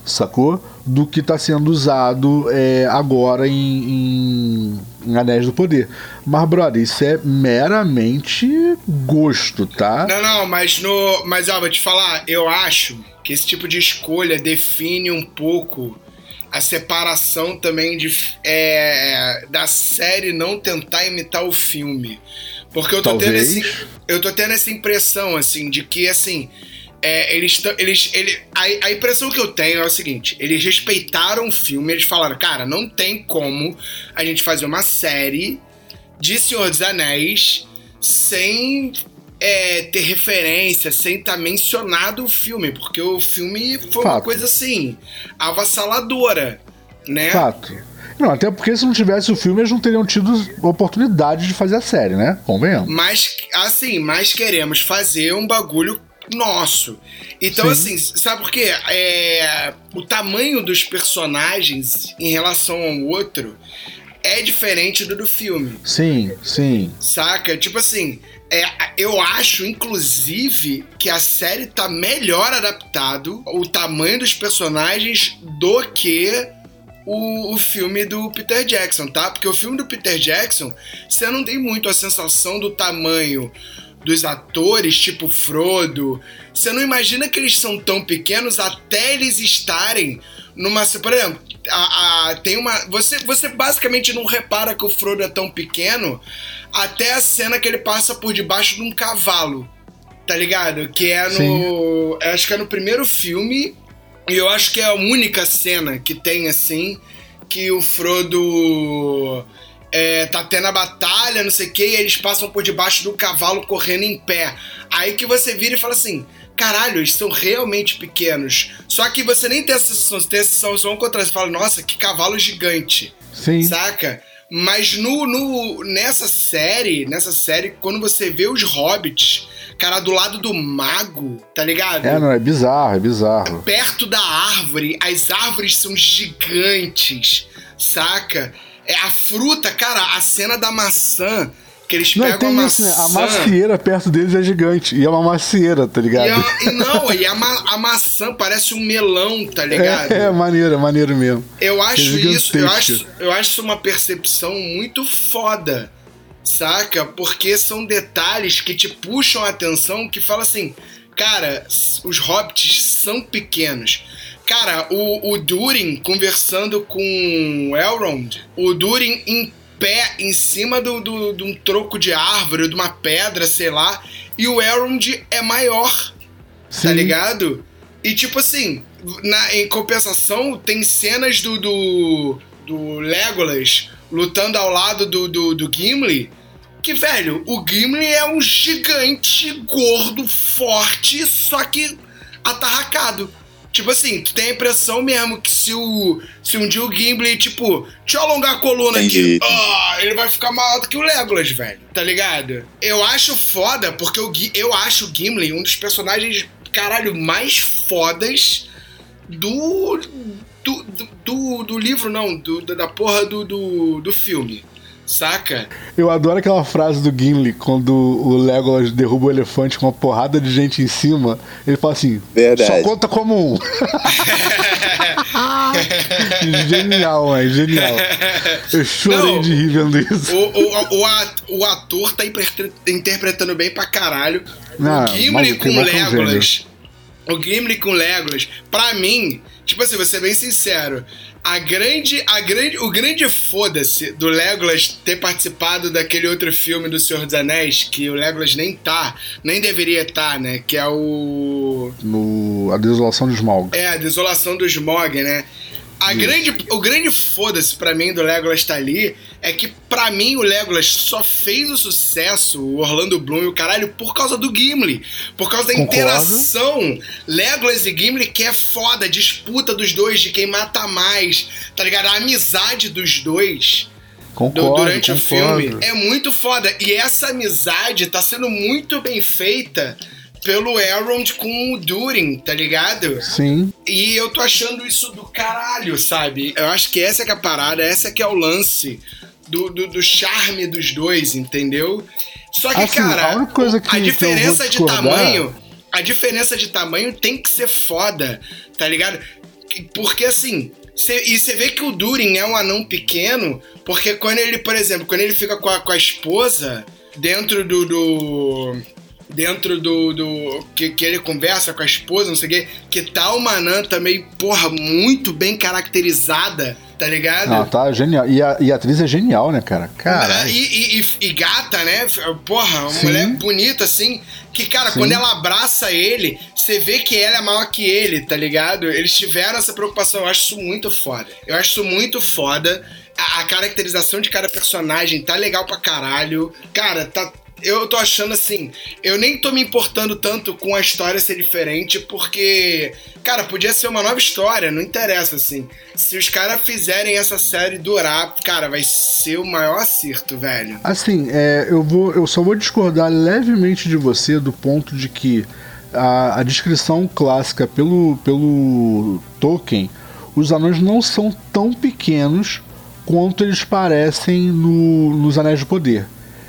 sacou? Do que está sendo usado é, agora em, em, em Anéis do Poder. Mas, brother, isso é meramente gosto, tá? Não, não, mas no. Mas ó, vou te falar, eu acho que esse tipo de escolha define um pouco a separação também de, é, da série não tentar imitar o filme. Porque eu tô tendo Talvez. esse, eu tô tendo essa impressão, assim, de que assim. É, eles, eles, ele, a, a impressão que eu tenho é o seguinte: eles respeitaram o filme, eles falaram, cara, não tem como a gente fazer uma série de Senhor dos Anéis sem é, ter referência, sem estar mencionado o filme, porque o filme foi uma Fato. coisa assim, avassaladora, né? Fato. Não, até porque se não tivesse o filme, eles não teriam tido oportunidade de fazer a série, né? Convenhamos. Mas, assim, mas queremos fazer um bagulho nosso. Então, Sim. assim, sabe por quê? É, o tamanho dos personagens em relação ao outro é diferente do do filme. Sim, sim. Saca? Tipo assim, é, eu acho, inclusive, que a série tá melhor adaptado o tamanho dos personagens do que o, o filme do Peter Jackson, tá? Porque o filme do Peter Jackson, você não tem muito a sensação do tamanho dos atores, tipo Frodo. Você não imagina que eles são tão pequenos até eles estarem numa. Por exemplo, a, a- tem uma. Você, você basicamente não repara que o Frodo é tão pequeno até a cena que ele passa por debaixo de um cavalo. Tá ligado? Que é no. eu Acho que é no primeiro filme. E eu acho que é a única cena que tem assim. Que o Frodo. É, tá tendo a batalha, não sei o que, e eles passam por debaixo do cavalo correndo em pé. Aí que você vira e fala assim: caralho, eles são realmente pequenos. Só que você nem tem essa sensação, você tem essa sensação contrário. Você fala, nossa, que cavalo gigante. Sim. Saca? Mas no, no, nessa série, nessa série, quando você vê os hobbits, cara, do lado do mago, tá ligado? É, não, é bizarro, é bizarro. Perto da árvore, as árvores são gigantes, saca? É a fruta, cara, a cena da maçã, que eles Não, pegam tem a isso, maçã. né? A macieira perto deles é gigante. E é uma macieira, tá E, ligado? a- e não, e a, ma- a maçã parece um melão, tá ligado? É, é maneiro, é maneiro mesmo. Eu acho isso, eu acho, eu acho isso uma percepção muito foda, saca? Porque são detalhes que te puxam a atenção, que fala assim, cara, os hobbits são pequenos. Cara, o, o Durin conversando com o Elrond, o Durin em pé em cima do, do- de um troco de árvore, de uma pedra, sei lá, e o Elrond é maior tá Sim. ligado? E tipo assim, na, em compensação, tem cenas do, do, do Legolas lutando ao lado do, do, do Gimli. Que, velho, o Gimli é um gigante gordo, forte, só que atarracado. Tipo assim, tu tem a impressão mesmo que se o. Se um dia o Gimli, tipo, deixa eu alongar a coluna Entendi. aqui. Ah, ele vai ficar maior do que o Legolas, velho. Tá ligado? Eu acho foda, porque eu, eu acho o Gimli um dos personagens, caralho, mais fodas do. Do, do, do, do livro, não, do, da porra do, do, do filme. Saca? Eu adoro aquela frase do Gimli quando o Legolas derruba o elefante com uma porrada de gente em cima. Ele fala assim: Verdade. só conta como um. genial, é genial. Eu chorei Não, de rir vendo isso. O, o, o, at- o ator tá interpre- interpretando bem pra caralho. Ah, o Gimli maluco, com bota um Legolas. O Gimli com Legolas, pra mim, tipo assim, vou ser bem sincero. A grande, a grande, o grande foda-se do Legolas ter participado daquele outro filme do Senhor dos Anéis, que o Legolas nem tá, nem deveria estar, né? Que é o. No A Desolação de Smaug. É, a desolação do Smog, né? A grande, o grande foda-se pra mim do Legolas tá ali é que pra mim o Legolas só fez o sucesso, o Orlando Bloom e o caralho, por causa do Gimli. Por causa da Concordo. interação Legolas e Gimli que é foda, a disputa dos dois de quem mata mais, tá ligado? A amizade dos dois do- Concordo, durante o concordo. filme é muito foda. E essa amizade tá sendo muito bem feita pelo Elrond com o Durin, tá ligado? Sim. E eu tô achando isso do caralho, sabe? Eu acho que essa que é a parada, essa que é o lance do, do, do charme dos dois, entendeu? Só que, Assim, cara, a a diferença de tamanho. A diferença de tamanho tem que ser foda, tá ligado? Porque assim. cê- e você vê que o Durin é um anão pequeno, porque quando ele, por exemplo, quando ele fica com a, com a esposa dentro do. do- dentro do. do que, que ele conversa com a esposa, não sei o quê, que tá uma anã também, porra, muito bem caracterizada, tá ligado? Não, tá genial. E a, e a atriz é genial, né, cara? Cara. E, e- e- e gata, né? Porra, uma Sim. mulher bonita assim. Que, cara, Sim. quando ela abraça ele, você vê que ela é maior que ele, tá ligado? Eles tiveram essa preocupação. Eu acho isso muito foda. Eu acho isso muito foda. A, a caracterização de cada personagem tá legal pra caralho. Cara, tá. Eu tô achando assim, eu nem tô me importando tanto com a história ser diferente, porque, cara, podia ser uma nova história, não interessa, assim. Se os caras fizerem essa série durar, cara, vai ser o maior acerto, velho. Assim, é, eu, vou, eu só vou discordar levemente de você do ponto de que a, a descrição clássica pelo, pelo Tolkien, os anões não são tão pequenos quanto eles parecem no, nos Anéis do Poder.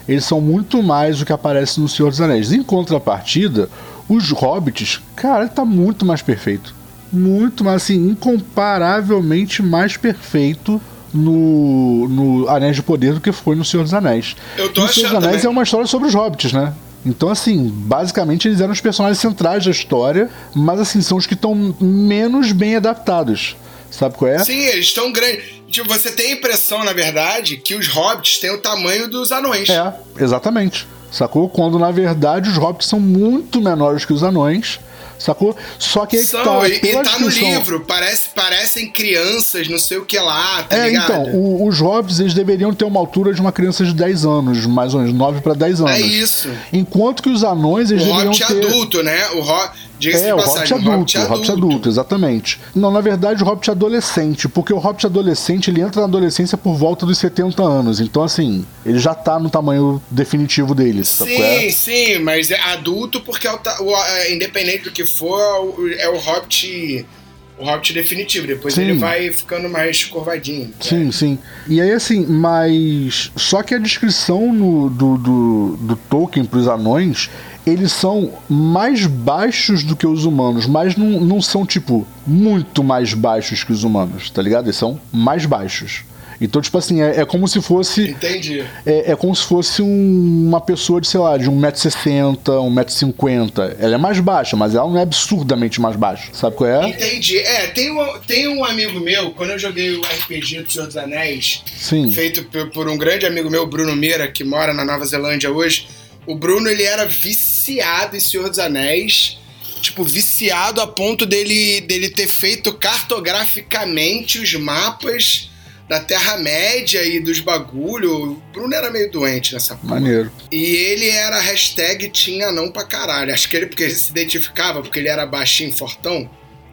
Eles são muito mais do que aparece no Senhor dos Anéis. Em contrapartida, os hobbits, cara, tá muito mais perfeito. Muito mais, assim, incomparavelmente mais perfeito no, no Anéis de Poder do que foi no Senhor dos Anéis. Eu tô e o Senhor dos Anéis também. é uma história sobre os hobbits, né? Então, assim, basicamente eles eram os personagens centrais da história, mas, assim, são os que estão menos bem adaptados. Sabe qual é? Sim, eles estão grandes. Tipo, você tem a impressão, na verdade, que os hobbits têm o tamanho dos anões. É, exatamente. Sacou? Quando na verdade os hobbits são muito menores que os anões. Sacou? Só que aí que São, tá, e, e tá no livro, parece, parecem crianças, não sei o que lá, tá É, ligado? então, o- os hobbits eles deveriam ter uma altura de uma criança de 10 anos, mais ou menos, 9 para 10 anos. É isso. Enquanto que os anões eles O deveriam hobbit ter. adulto, né? O Hobbit. Diga-se É, de o passagem, Hobbit adulto, o Hobbit adulto, exatamente. Não, na verdade, o Hobbit adolescente, porque o Hobbit adolescente ele entra na adolescência por volta dos 70 anos. Então, assim, ele já tá no tamanho definitivo dele, sabe qual é? Sim, sim, mas é adulto porque é o, o- é, independente do que for, o- é o Hobbit. O Hobbit definitivo. Depois Sim. ele vai ficando mais curvadinho. Sim, sim. E aí, assim, mas. Só que a descrição no- do, do, do Tolkien pros anões, eles são mais baixos do que os humanos, mas não, não são, tipo, muito mais baixos que os humanos, tá ligado? Eles são mais baixos. Então, tipo assim, é, é como se fosse. Entendi. É, é como se fosse um- uma pessoa de, sei lá, de 1,60m, 1,50m. Ela é mais baixa, mas ela não é absurdamente mais baixa. Sabe qual é? Entendi. É, tem um, tem um amigo meu, quando eu joguei o RPG do Senhor dos Anéis, Sim. feito por, por um grande amigo meu, Bruno Meira, que mora na Nova Zelândia hoje. O Bruno, ele era viciado em Senhor dos Anéis. Tipo, viciado a ponto dele, dele ter feito cartograficamente os mapas da Terra-média e dos bagulho. O Bruno era meio doente nessa porra. Maneiro. E ele era hashtag tinha não pra caralho. Acho que ele, porque ele se identificava, porque ele era baixinho, fortão.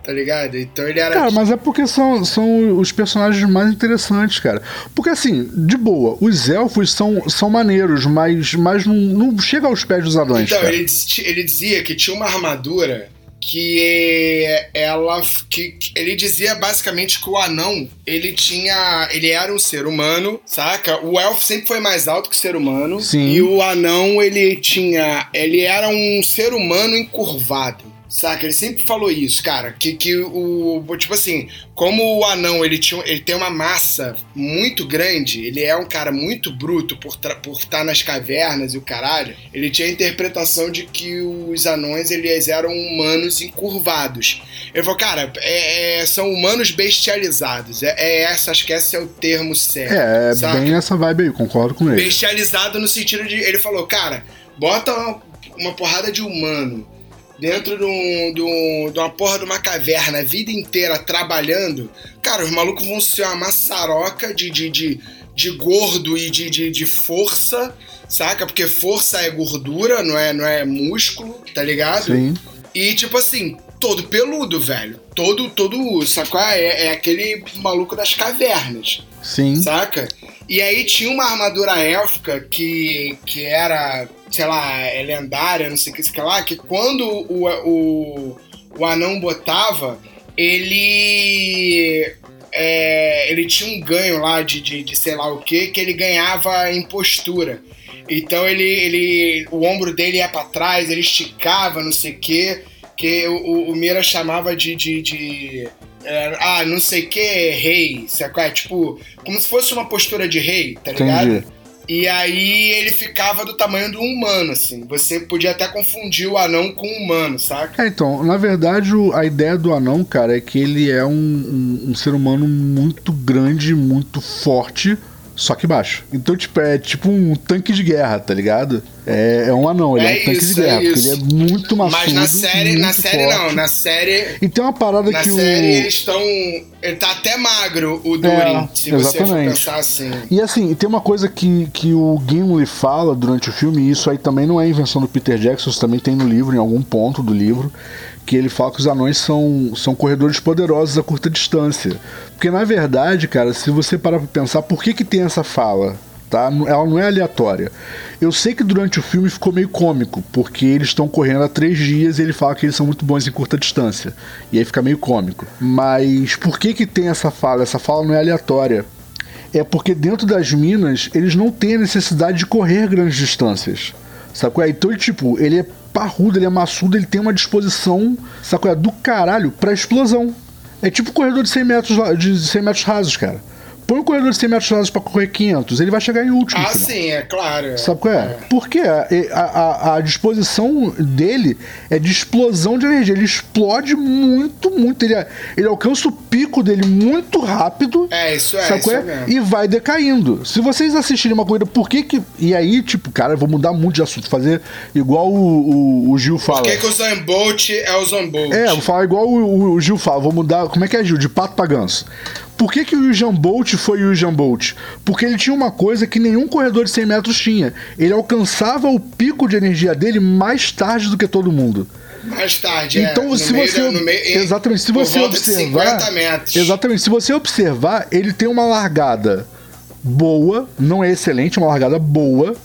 Tá ligado? Então ele era. Cara, mas é porque são, são os personagens mais interessantes, cara. Porque assim, de boa, os elfos são, são maneiros, mas, mas não, não chega aos pés dos anões. Então, cara. ele, ele dizia que tinha uma armadura que ela que que ele dizia basicamente que o anão ele tinha ele era um ser humano saca o elfo sempre foi mais alto que o ser humano Sim. e o anão ele tinha ele era um ser humano encurvado Saca? Ele sempre falou isso, cara. Que, que o. Tipo assim, como o anão ele, tinha, ele tem uma massa muito grande, ele é um cara muito bruto por estar por tá nas cavernas e o caralho, ele tinha a interpretação de que os anões eles eram humanos encurvados. Ele falou, cara, é- é- são humanos bestializados. É, é essa, acho que esse é o termo certo. É, é saca? bem nessa vibe aí, concordo com ele. Bestializado no sentido de. Ele falou, cara, bota uma, uma porrada de humano dentro de, um, de, um- de uma porra de uma caverna a vida inteira trabalhando. Cara, os malucos vão ser uma maçaroca de, de, de, de gordo e de, de, de força, saca? Porque força é gordura, não é, não é músculo, tá ligado? Sim. E tipo assim, todo peludo, velho. Todo, todo, sacou? É, é aquele maluco das cavernas Sim. saca? E aí tinha uma armadura élfica que, que era, sei lá, é lendária, não sei o que, sei lá, que quando o, o, o anão botava, ele. é, ele tinha um ganho lá de, de, de sei lá o que, que ele ganhava em postura. Então ele, ele. O ombro dele ia pra trás, ele esticava, não sei o que, que o, o Mira chamava de. de, de é, ah, não sei o que, rei, sabe qual é? Tipo, como se fosse uma postura de rei, tá ligado? E aí ele ficava do tamanho do humano, assim. Você podia até confundir o anão com o humano, saca? É, então, na verdade, a ideia do anão, cara, é que ele é um, um- um ser humano muito grande, muito forte, só que baixo. Então, tipo, é tipo um tanque de guerra, tá ligado? É, é um anão, ele é, É um tanque isso, de guerra, é porque ele é muito maçudo, Mas na série, na série forte. não, na série. E tem uma parada Na que série o... eles estão. Ele tá até magro, o Durin, se você for exatamente. pensar assim. E assim, tem uma coisa que, que o Gimli fala durante o filme, e isso aí também não é invenção do Peter Jackson, isso também tem no livro, em algum ponto do livro, que ele fala que os anões são, são corredores poderosos a curta distância. Porque na verdade, cara, se você parar pra pensar, por que, que tem essa fala? Tá? Ela não é aleatória. Eu sei que durante o filme ficou meio cômico, porque eles estão correndo há três dias e ele fala que eles são muito bons em curta distância. E aí fica meio cômico. Mas por que, que tem essa fala? Essa fala não é aleatória é porque dentro das minas eles não têm a necessidade de correr grandes distâncias. Sabe é? Então, tipo, ele é parrudo, ele é maçudo, ele tem uma disposição, qual é? Do caralho pra explosão. É tipo corredor de 100 metros, de 100 metros rasos, cara. Põe um corredor de 100 metros rasos pra correr 500, ele vai chegar em último. Ah, sim, é claro. Sabe qual é? Porque a, a, a disposição dele é de explosão de energia. Ele explode muito, muito. Ele, ele alcança o pico dele muito rápido. É, isso é, Sabe isso qual é é? mesmo. E vai decaindo. Se vocês assistirem uma corrida, por que que. E aí, tipo, cara, eu vou mudar muito de assunto. Fazer igual o, o, o Gil fala. Por que, que o Zambolt é o Zambolt? É, vou falar igual o, o- o Gil fala, vou mudar. Como é que é, Gil? De pato pra ganso. Por que, que o Usain Bolt foi o Usain Bolt? Porque ele tinha uma coisa que nenhum corredor de 100 metros tinha. Ele alcançava o pico de energia dele mais tarde do que todo mundo. Mais tarde, é. Então, No se você. da- meio- exatamente, se você observar. 50 metros. Exatamente, se você observar, ele tem uma largada boa, não é excelente, é uma largada boa.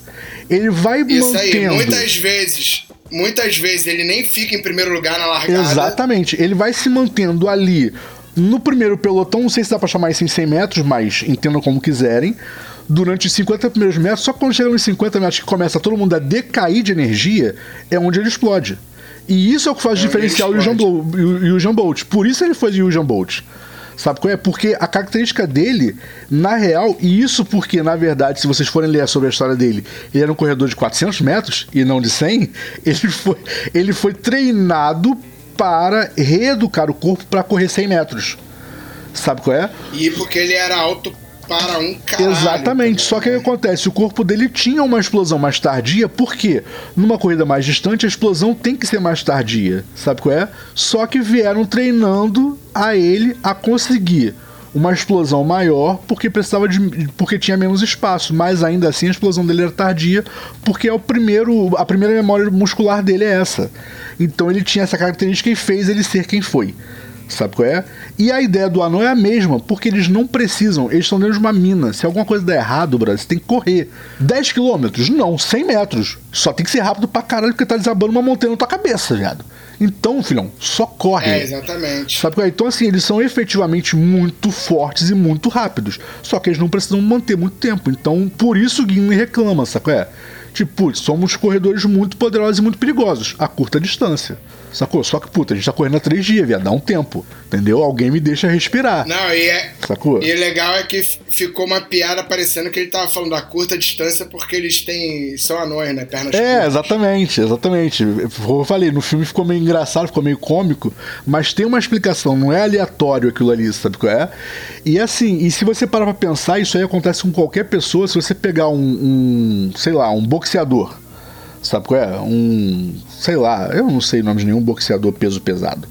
Ele vai Isso aí, mantendo. muitas vezes, muitas vezes ele nem fica em primeiro lugar na largada. Exatamente. Ele vai se mantendo ali no primeiro pelotão, não sei se dá pra chamar isso em 100 metros, mas entendam como quiserem. Durante os 50 primeiros metros, só quando chega nos 50 metros que começa todo mundo a decair de energia, é onde ele explode. E isso é o que faz É diferenciar o Usain Bolt- o Usain Bolt. Por isso ele foi de Usain Bolt. Sabe qual é? Porque a característica dele, na real, e isso porque, na verdade, se vocês forem ler sobre a história dele, ele era um corredor de 400 metros e não de 100, ele foi, ele foi treinado para reeducar o corpo para correr 100 metros. Sabe qual é? E porque ele era alto para um caralho. Exatamente. Só que o que acontece? O corpo dele tinha uma explosão mais tardia, por quê? Numa corrida mais distante, a explosão tem que ser mais tardia. Sabe qual é? Só que vieram treinando a ele a conseguir uma explosão maior porque precisava de porque tinha menos espaço, mas ainda assim a explosão dele era tardia porque é o primeiro a primeira memória muscular dele é essa. Então ele tinha essa característica e fez ele ser quem foi. Sabe qual é? E a ideia do anão é a mesma, porque eles não precisam, eles estão dentro de uma mina. Se alguma coisa der errado, Brasil, tem que correr. 10 quilômetros? Não, 100 metros. Só tem que ser rápido pra caralho, porque tá desabando uma montanha na tua cabeça, viado. Então, filhão, só corre. É, exatamente. Sabe qual é? Então, assim, eles são efetivamente muito fortes e muito rápidos. Só que eles não precisam manter muito tempo. Então, por isso o Gimli reclama, sabe qual é? Tipo, somos corredores muito poderosos e muito perigosos, a curta distância. Sacou? Só que, puta, a gente tá correndo há três dias, viado. Dá um tempo. Entendeu? Alguém me deixa respirar. Não, e é. Sacou? E o legal é que ficou uma piada parecendo que ele tava falando da curta distância porque eles têm. são anões, né? Pernas É, curtas. exatamente, exatamente. Como eu falei, no filme ficou meio engraçado, ficou meio cômico, mas tem uma explicação, não é aleatório aquilo ali, sabe qual é? E assim, e se você parar pra pensar, isso aí acontece com qualquer pessoa, se você pegar um, um sei lá, um boxeador, sabe qual é? Um, sei lá, eu não sei o nome de nenhum boxeador peso pesado.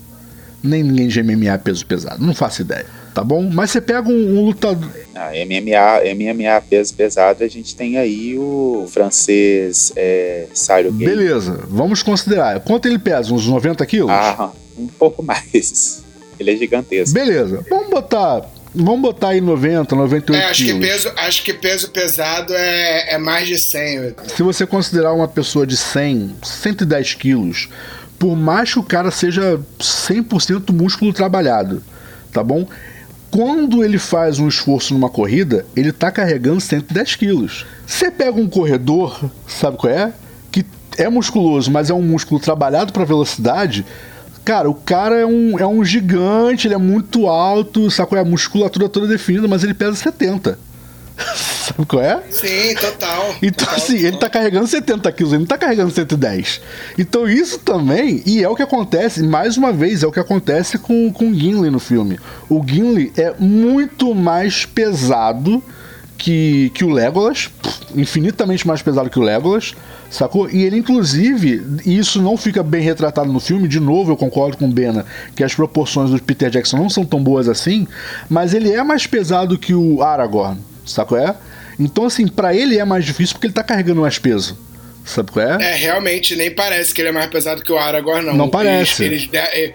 Nem ninguém de MMA peso pesado, não faço ideia, tá bom? Mas você pega um, um lutador. Ah, MMA, MMA peso pesado, a gente tem aí o francês é, Sário Gay. Beleza, vamos considerar. Quanto ele pesa? Uns 90 quilos? Ah, um pouco mais. Ele é gigantesco. Beleza, vamos botar. Vamos botar aí 90, 98 É, acho que, quilos. peso, acho que peso pesado é, é mais de 100. Se você considerar uma pessoa de 100, 110 quilos, por mais que o cara seja 100% músculo trabalhado, tá bom? Quando ele faz um esforço numa corrida, ele tá carregando 110 quilos. Você pega um corredor, sabe qual é? Que é musculoso, mas é um músculo trabalhado para velocidade. Cara, o cara é um, é um gigante, ele é muito alto, sabe qual é? A musculatura toda definida, mas ele pesa 70. sabe qual é? Sim, total. Então, total, assim, ele tá carregando 70 quilos, ele não tá carregando 110. Então, isso também, e é o que acontece, mais uma vez, é o que acontece com, com o Gimli no filme. O Gimli é muito mais pesado que, que o Legolas, infinitamente mais pesado que o Legolas, sacou? E ele, inclusive, e isso não fica bem retratado no filme, de novo, eu concordo com o Bena, que as proporções do Peter Jackson não são tão boas assim, mas ele é mais pesado que o Aragorn, sacou? É? Então, assim, pra ele é mais difícil porque ele tá carregando mais peso. Sabe qual é? É, realmente, nem parece que ele é mais pesado que o Aragorn, não. Não parece. Eles, eles, eh,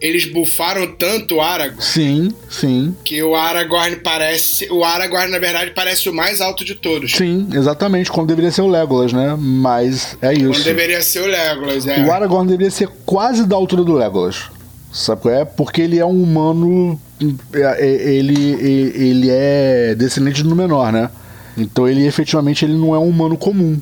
eles bufaram tanto o Aragorn Sim, sim, que o Aragorn parece. O Aragorn, na verdade, parece o mais alto de todos. sim, exatamente. Quando deveria ser o Legolas, né? Mas é Quando isso. deveria ser o Legolas, é. O Aragorn deveria ser quase da altura do Legolas. Sabe qual é? Porque ele é um humano. é- é- Ele, é- ele é descendente do menor, né? Então ele efetivamente ele não é um humano comum.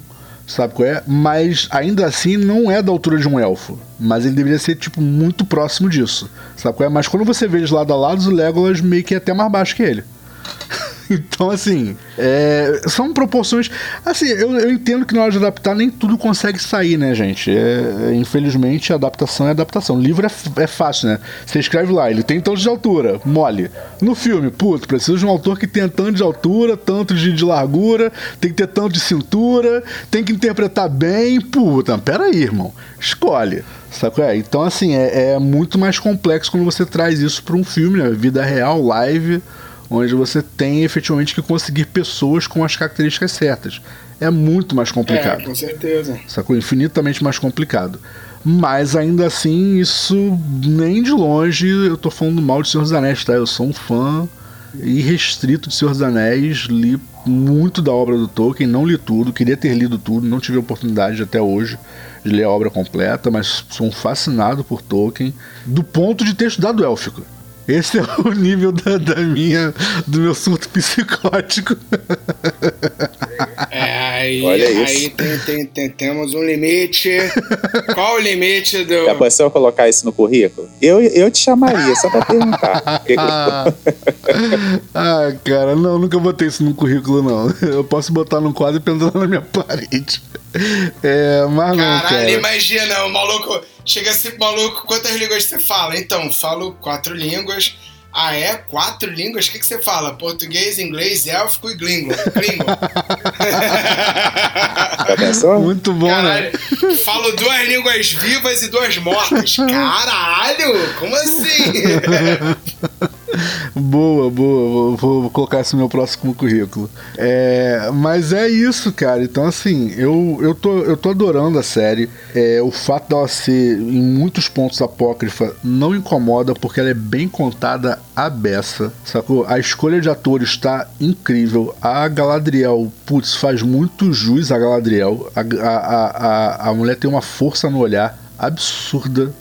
Sabe qual é? Mas ainda assim não é da altura de um elfo. Mas ele deveria ser, tipo, muito próximo disso. Sabe qual é? Mas quando você vê eles lado a lado, o Legolas meio que é até mais baixo que ele. Então, assim, é, são proporções. Assim, eu, eu entendo que na hora de adaptar nem tudo consegue sair, né, gente? É, é, infelizmente, adaptação é adaptação. livro é, é fácil, né? Você escreve lá, ele tem tanto de altura, mole. No filme, puto, precisa de um autor que tenha tanto de altura, tanto de, de largura, tem que ter tanto de cintura, tem que interpretar bem. Puta, peraí, irmão. Escolhe. Qual é? Então, assim, é, é muito mais complexo quando você traz isso para um filme, né? Vida real, live onde você tem efetivamente que conseguir pessoas com as características certas. É muito mais É, complicado. com certeza. Sacou? Infinitamente mais complicado. Mas ainda assim, isso nem de longe eu tô falando mal de Senhor dos Anéis, tá? Eu sou um fã irrestrito de Senhor dos Anéis, li muito da obra do Tolkien, não li tudo, queria ter lido tudo, não tive a oportunidade até hoje de ler a obra completa, mas sou um fascinado por Tolkien, do ponto de ter estudado élfico. Esse é o nível da, da minha, do meu surto psicótico. É, aí, Olha isso. aí tem, tem- tem- temos um limite. Qual o limite do. Já pensou eu colocar isso no currículo? Eu, eu te chamaria, só pra perguntar. ah, cara, não, nunca botei isso no currículo, não. Eu posso botar num quadro e pendurar na minha parede. É, mas não, Caralho, cara. imagina, o maluco. Chega assim, maluco, quantas línguas você fala? Então, falo quatro línguas. Ah, é? Quatro línguas? O que, que você fala? Português, inglês, élfico e. Já pensou? Muito bom, né? Caralho, falo duas línguas vivas e duas mortas. Caralho, como assim? Boa, boa. Vou, vou colocar isso no meu próximo currículo. É, mas é isso, cara. Então, assim, eu, eu, tô, eu tô adorando a série. É, o fato dela ser, em muitos pontos, apócrifa não incomoda, porque ela é bem contada a beça, sacou? A escolha de atores está incrível. A Galadriel, putz, faz muito jus a Galadriel. A, a, a, a mulher tem uma força no olhar absurda.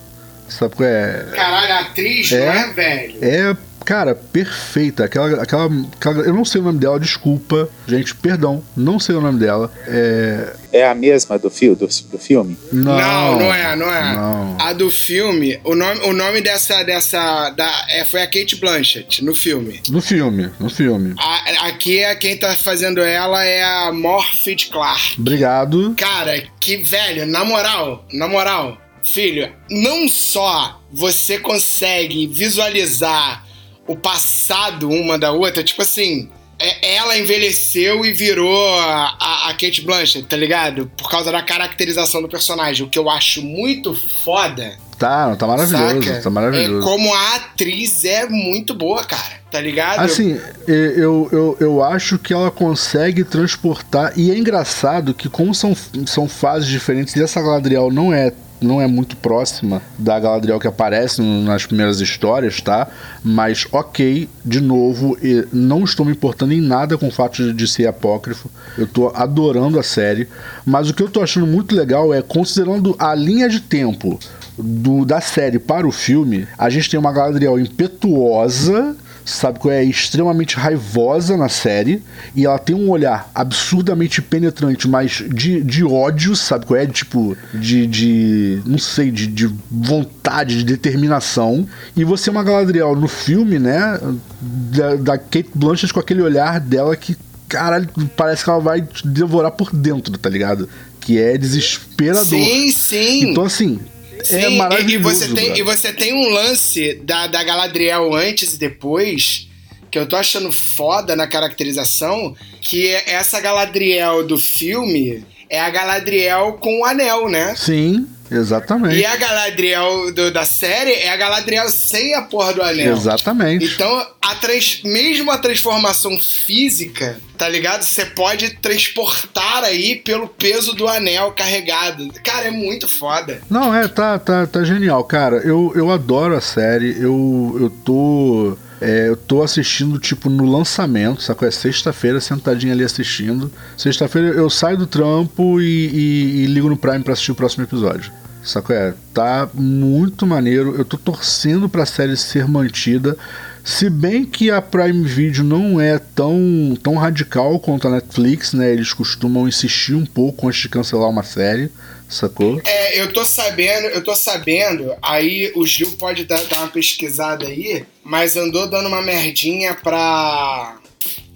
Sabe qual é? Caralho, a atriz, É. não é, velho? É, cara, perfeita. Aquela, aquela, aquela- Eu não sei o nome dela, desculpa. Gente, perdão. Não sei o nome dela. É. É a mesma do, fio, do, do filme? Não, Não, não é, não é. Não. A do filme, o nome, o nome dessa, dessa, da, é, foi a Kate Blanchett no filme. No filme, no filme. A- aqui é quem tá fazendo ela é a Morphy Clark. Obrigado. Cara, que velho, na moral, na moral, filho, não só você consegue visualizar o passado uma da outra, tipo assim, é- ela envelheceu e virou a, a, Kate Blanchett, tá ligado? Por causa da caracterização do personagem, o que eu acho muito foda. Tá, tá maravilhoso. saca? Tá maravilhoso. É como a atriz é muito boa, cara, tá ligado? Assim, eu, eu, eu acho que ela consegue transportar. E é engraçado que, como são, são fases diferentes, e essa Galadriel não é. Não é muito próxima da Galadriel que aparece nas primeiras histórias, tá? Mas, ok, de novo, não estou me importando em nada com o fato de, ser apócrifo. Eu tô adorando a série. Mas o que eu tô achando muito legal é, considerando a linha de tempo do, da série para o filme, a gente tem uma Galadriel impetuosa, sabe qual é? Extremamente raivosa na série, e ela tem um olhar absurdamente penetrante, mas de, de ódio, sabe qual é? Tipo, de, de não sei, de, de vontade, de determinação. E você é uma Galadriel no filme, né? Da, da Kate Blanchett com aquele olhar dela que, caralho, parece que ela vai te devorar por dentro, tá ligado? Que é desesperador. Sim, sim. Então, assim, Sim, e- maravilhoso. E você, tem, e você tem um lance da, da Galadriel antes e depois, que eu tô achando foda na caracterização, que é essa Galadriel do filme é a Galadriel com o anel, né? Sim, exatamente. E a Galadriel do- da série é a Galadriel sem a porra do anel. Exatamente. Então, a trans, mesmo a transformação física, tá ligado? Você pode transportar aí pelo peso do anel carregado. Cara, é muito foda. Não, é, tá, tá, tá genial, cara. Eu, eu adoro a série. Eu, eu tô. É, eu tô assistindo, tipo, no lançamento, sacou? É sexta-feira, sentadinho ali assistindo. Sexta-feira eu saio do trampo e, e- e ligo no Prime pra assistir o próximo episódio. Sacou? É, tá muito maneiro. Eu tô torcendo pra série ser mantida. Se bem que a Prime Video não é tão, tão radical quanto a Netflix, né? Eles costumam insistir um pouco antes de cancelar uma série, sacou? É, eu tô sabendo, eu tô sabendo, aí o Gil pode dar, dar uma pesquisada aí, mas andou dando uma merdinha pra,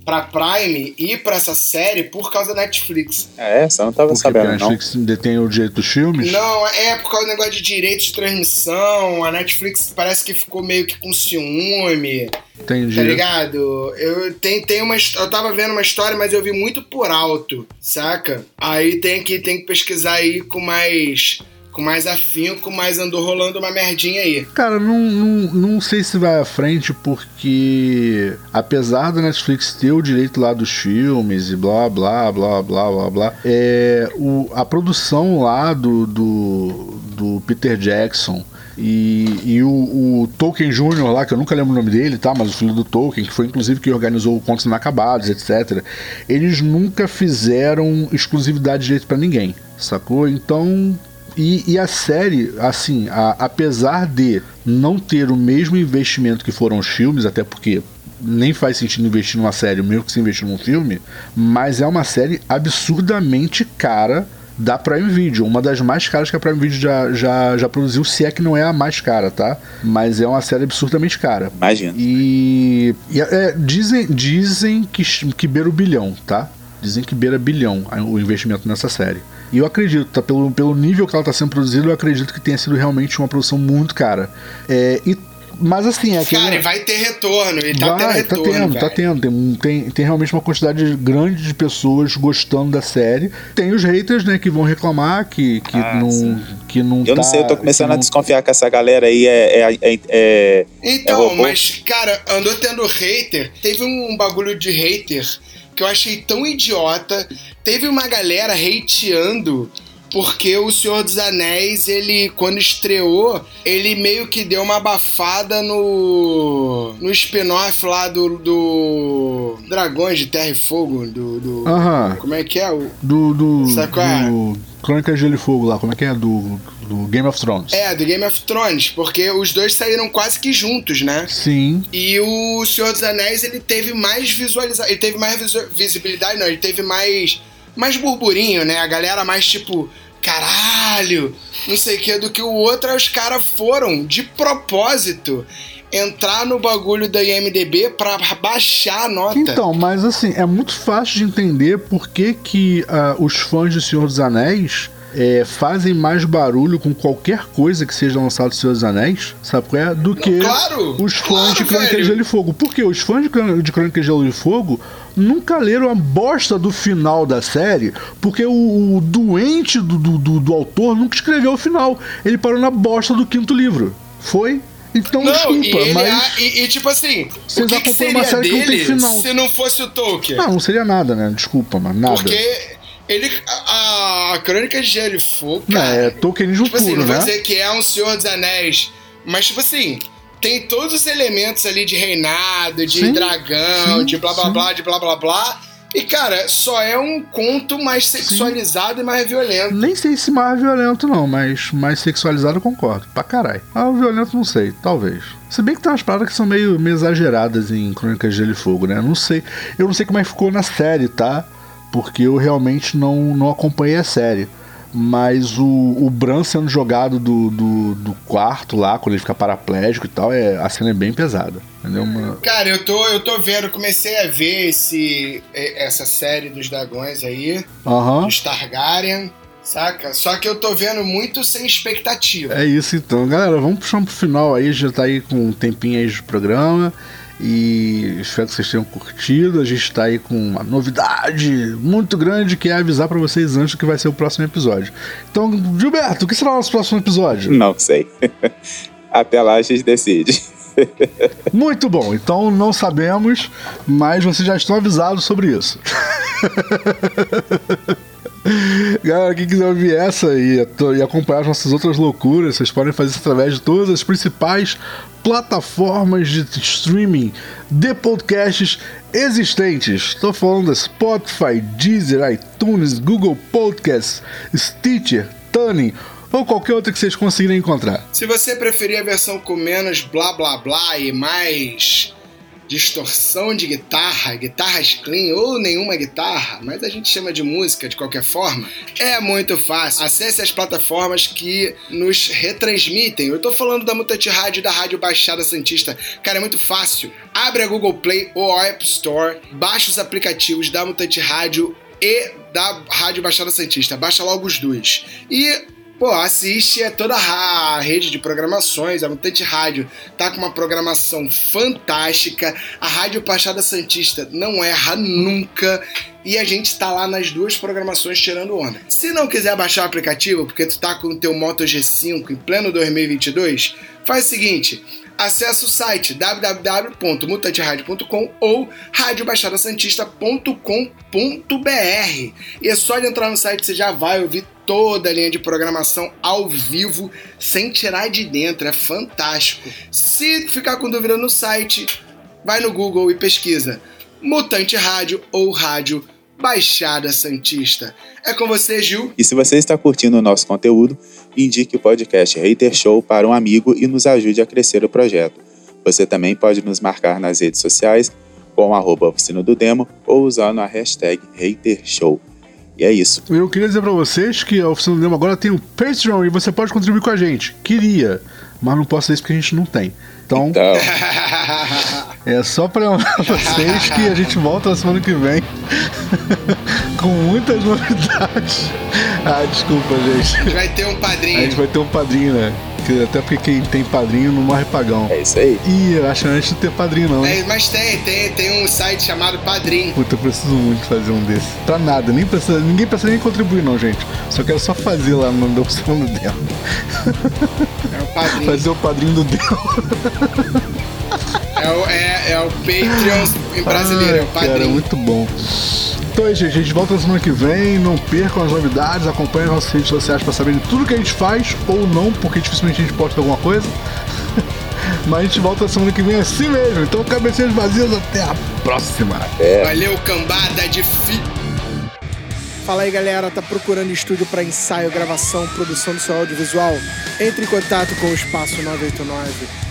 pra Prime e pra essa série por causa da Netflix. É, essa eu não tava Porque a sabendo, não. Netflix detém o direito dos filmes? Não, é por causa do negócio de direitos de transmissão, a Netflix parece que ficou meio que com ciúme, Entendi. tá ligado? Eu, tem, tem uma, eu tava vendo uma história, mas eu vi muito por alto, saca? Aí tem que, tem que pesquisar aí com mais... Com mais afinco, mas andou rolando uma merdinha aí. Cara, não, não, não sei se vai à frente porque apesar da Netflix ter o direito lá dos filmes e blá blá blá blá blá blá, é, o, a produção lá do, do, do Peter Jackson e, e o, o Tolkien Jr. lá, que eu nunca lembro o nome dele, tá? Mas o filho do Tolkien, que foi inclusive que organizou o Contos Inacabados, etc. Eles nunca fizeram exclusividade de direito pra ninguém, sacou? Então e, e a série, assim, a- apesar de não ter o mesmo investimento que foram os filmes, até porque nem faz sentido investir numa série mesmo que se investir num filme, mas é uma série absurdamente cara da Prime Video, uma das mais caras que a Prime Video já, já, já produziu, se é que não é a mais cara, tá? Mas é uma série absurdamente cara. Imagina. E, e, é, dizem, dizem que, que beira o bilhão, tá? Dizem que beira bilhão o investimento nessa série. E eu acredito, tá? Pelo, pelo nível que ela está sendo produzida, eu acredito que tenha sido realmente uma produção muito cara. É, e Mas assim, é Cara, e vai ter retorno, e tá tendo Vai, retorno. tá tendo, tá tendo. Tem, tem, tem realmente uma quantidade grande de pessoas gostando da série. Tem os haters, né, que vão reclamar que, que, Ah, não, sim. que não Eu não tá- sei, eu tô começando que a não- desconfiar que essa galera aí é. é, é, é- É Então, robô? mas, cara, andou tendo hater. Teve um bagulho de hater que eu achei tão idiota. Teve uma galera hateando porque o Senhor dos Anéis, ele, quando estreou, ele meio que deu uma abafada no. no spin-off lá do, do. Dragões de Terra e Fogo. Do. do- Aham. Como é que é? O, Do. do, Sabe qual é? do Crônica de Gelo e Fogo lá, como é que é? Do, do Game of Thrones. é, do Game of Thrones, porque os dois saíram quase que juntos, né? Sim. E o Senhor dos Anéis, ele teve mais visualização. Ele teve mais visu- visibilidade, não, ele teve mais. Mais burburinho, né? A galera mais tipo. Caralho! Não sei o que, do que o outro. Aí os caras foram, de propósito, entrar no bagulho da IMDB pra baixar a nota. Então, mas assim, é muito fácil de entender por que, que ah, os fãs de Senhor dos Anéis é, fazem mais barulho com qualquer coisa que seja lançado do Senhor dos Anéis, sabe qual é? Do que claro, os fãs claro, de Crônica de. Gelo e Fogo. Porque os fãs de Crônica de Crônica de Gelo e Fogo nunca leram a bosta do final da série, porque o, o doente do, do, do- autor nunca escreveu o final. Ele parou na bosta do quinto livro. Foi? Então, Não, desculpa, e, mas. e, e, tipo assim, Vocês que, que acompanham uma série que não tem final. se não fosse o Tolkien? Não, não seria nada, né? Desculpa, mas nada. Porque ele. A, a Crônica de Gelo e Fogo, Não, cara. é Tolkienismo Tipo assim, puro, não vou né? dizer que é um Senhor dos Anéis, mas tipo assim, tem todos os elementos ali de reinado, de Sim, dragão, sim, de blá blá sim. blá, de blá blá blá. E cara, só é um conto mais sexualizado e mais violento. Nem sei se mais violento, não, mas mais sexualizado eu concordo. Pra caralho. Ah, violento não sei, talvez. Se bem que tem umas paradas que são meio, meio exageradas em Crônicas de Gelo e Fogo, né? Não sei. Eu não sei como é que ficou na série, tá? Porque eu realmente não, não acompanhei a série. Mas o, o Bran sendo jogado do, do, do quarto lá, quando ele fica paraplégico e tal, é, a cena é bem pesada. Entendeu? Uma, Cara, eu tô, eu tô vendo, comecei a ver esse, essa série dos dragões aí, Aham. dos Targaryen, saca? Só que eu tô vendo muito sem expectativa. É isso então, galera. Vamos puxar pro final aí. Já tá aí com um tempinho aí de programa. E espero que vocês tenham curtido. A gente tá aí com uma novidade muito grande que é avisar pra vocês antes do que vai ser o próximo episódio. Então, Gilberto, o que será o nosso próximo episódio? Não sei. Até lá a gente decide. Muito bom, então não sabemos, mas vocês já estão avisados sobre isso. Galera, quem quiser ouvir essa e, e acompanhar as nossas outras loucuras, vocês podem fazer isso através de todas as principais plataformas de streaming de podcasts existentes. Estou falando da Spotify, Deezer, iTunes, Google Podcasts, Stitcher, Tuning ou qualquer outra que vocês conseguirem encontrar. Se você preferir a versão com menos blá blá blá e mais distorção de guitarra, guitarras clean ou nenhuma guitarra, mas a gente chama de música de qualquer forma, é muito fácil. Acesse as plataformas que nos retransmitem. Eu tô falando da Mutante Rádio da Rádio Baixada Santista. Cara, é muito fácil. Abre a Google Play ou a App Store, baixa os aplicativos da Mutante Rádio e da Rádio Baixada Santista. Baixa logo os dois. E Pô, assiste é toda a rede de programações, a Mutante Rádio tá com uma programação fantástica, a Rádio Baixada Santista não erra nunca e a gente tá lá nas duas programações tirando onda. Se não quiser baixar o aplicativo porque tu tá com o teu Moto G5 em pleno 2022, faz o seguinte, acessa o site www.mutanteradio.com ou radiobaixadasantista.com.br e é só de entrar no site você já vai ouvir toda a linha de programação ao vivo sem tirar de dentro, é fantástico. Se ficar com dúvida no site, vai no Google e pesquisa Mutante Rádio ou Rádio Baixada Santista. É com você, Gil. E se você está curtindo o nosso conteúdo, indique o podcast Hater Show para um amigo e nos ajude a crescer o projeto. Você também pode nos marcar nas redes sociais com arroba oficina do demo ou usando a hashtag Hater Show. E é isso. Eu queria dizer pra vocês que a Oficina do Demo agora tem o Patreon e você pode contribuir com a gente. Queria, mas não posso fazer isso porque a gente não tem. Então, Então, é só lembrar vocês que a gente volta na semana que vem com muitas novidades. Ah, desculpa, gente. Vai ter um A padrinho. gente vai ter um padrinho, né? Que- Até porque quem tem padrinho não morre pagão. É isso aí. Ih, eu acho que antes de ter padrinho não. hein? É, mas tem, tem, tem um site chamado Padrim. Puta, eu preciso muito fazer um desse. Pra nada, nem precisa, ninguém precisa nem contribuir não, gente. Só quero só fazer lá no da opção do Del. É o Padrim. Fazer o padrinho do Del. É o, é, é o Patreon em brasileiro, é o Ai, Cara, Padrim. muito bom. Então é isso, gente. A gente volta na semana que vem. Não percam as novidades. Acompanhem as nossas redes sociais pra saberem tudo que a gente faz ou não, porque dificilmente a gente posta alguma coisa. Mas a gente volta na semana que vem assim mesmo. Então, cabeceiras vazias, até a próxima. Valeu, cambada de fi... Fala aí galera, tá procurando estúdio para ensaio, gravação, produção do seu audiovisual? Entre em contato com o Espaço 989.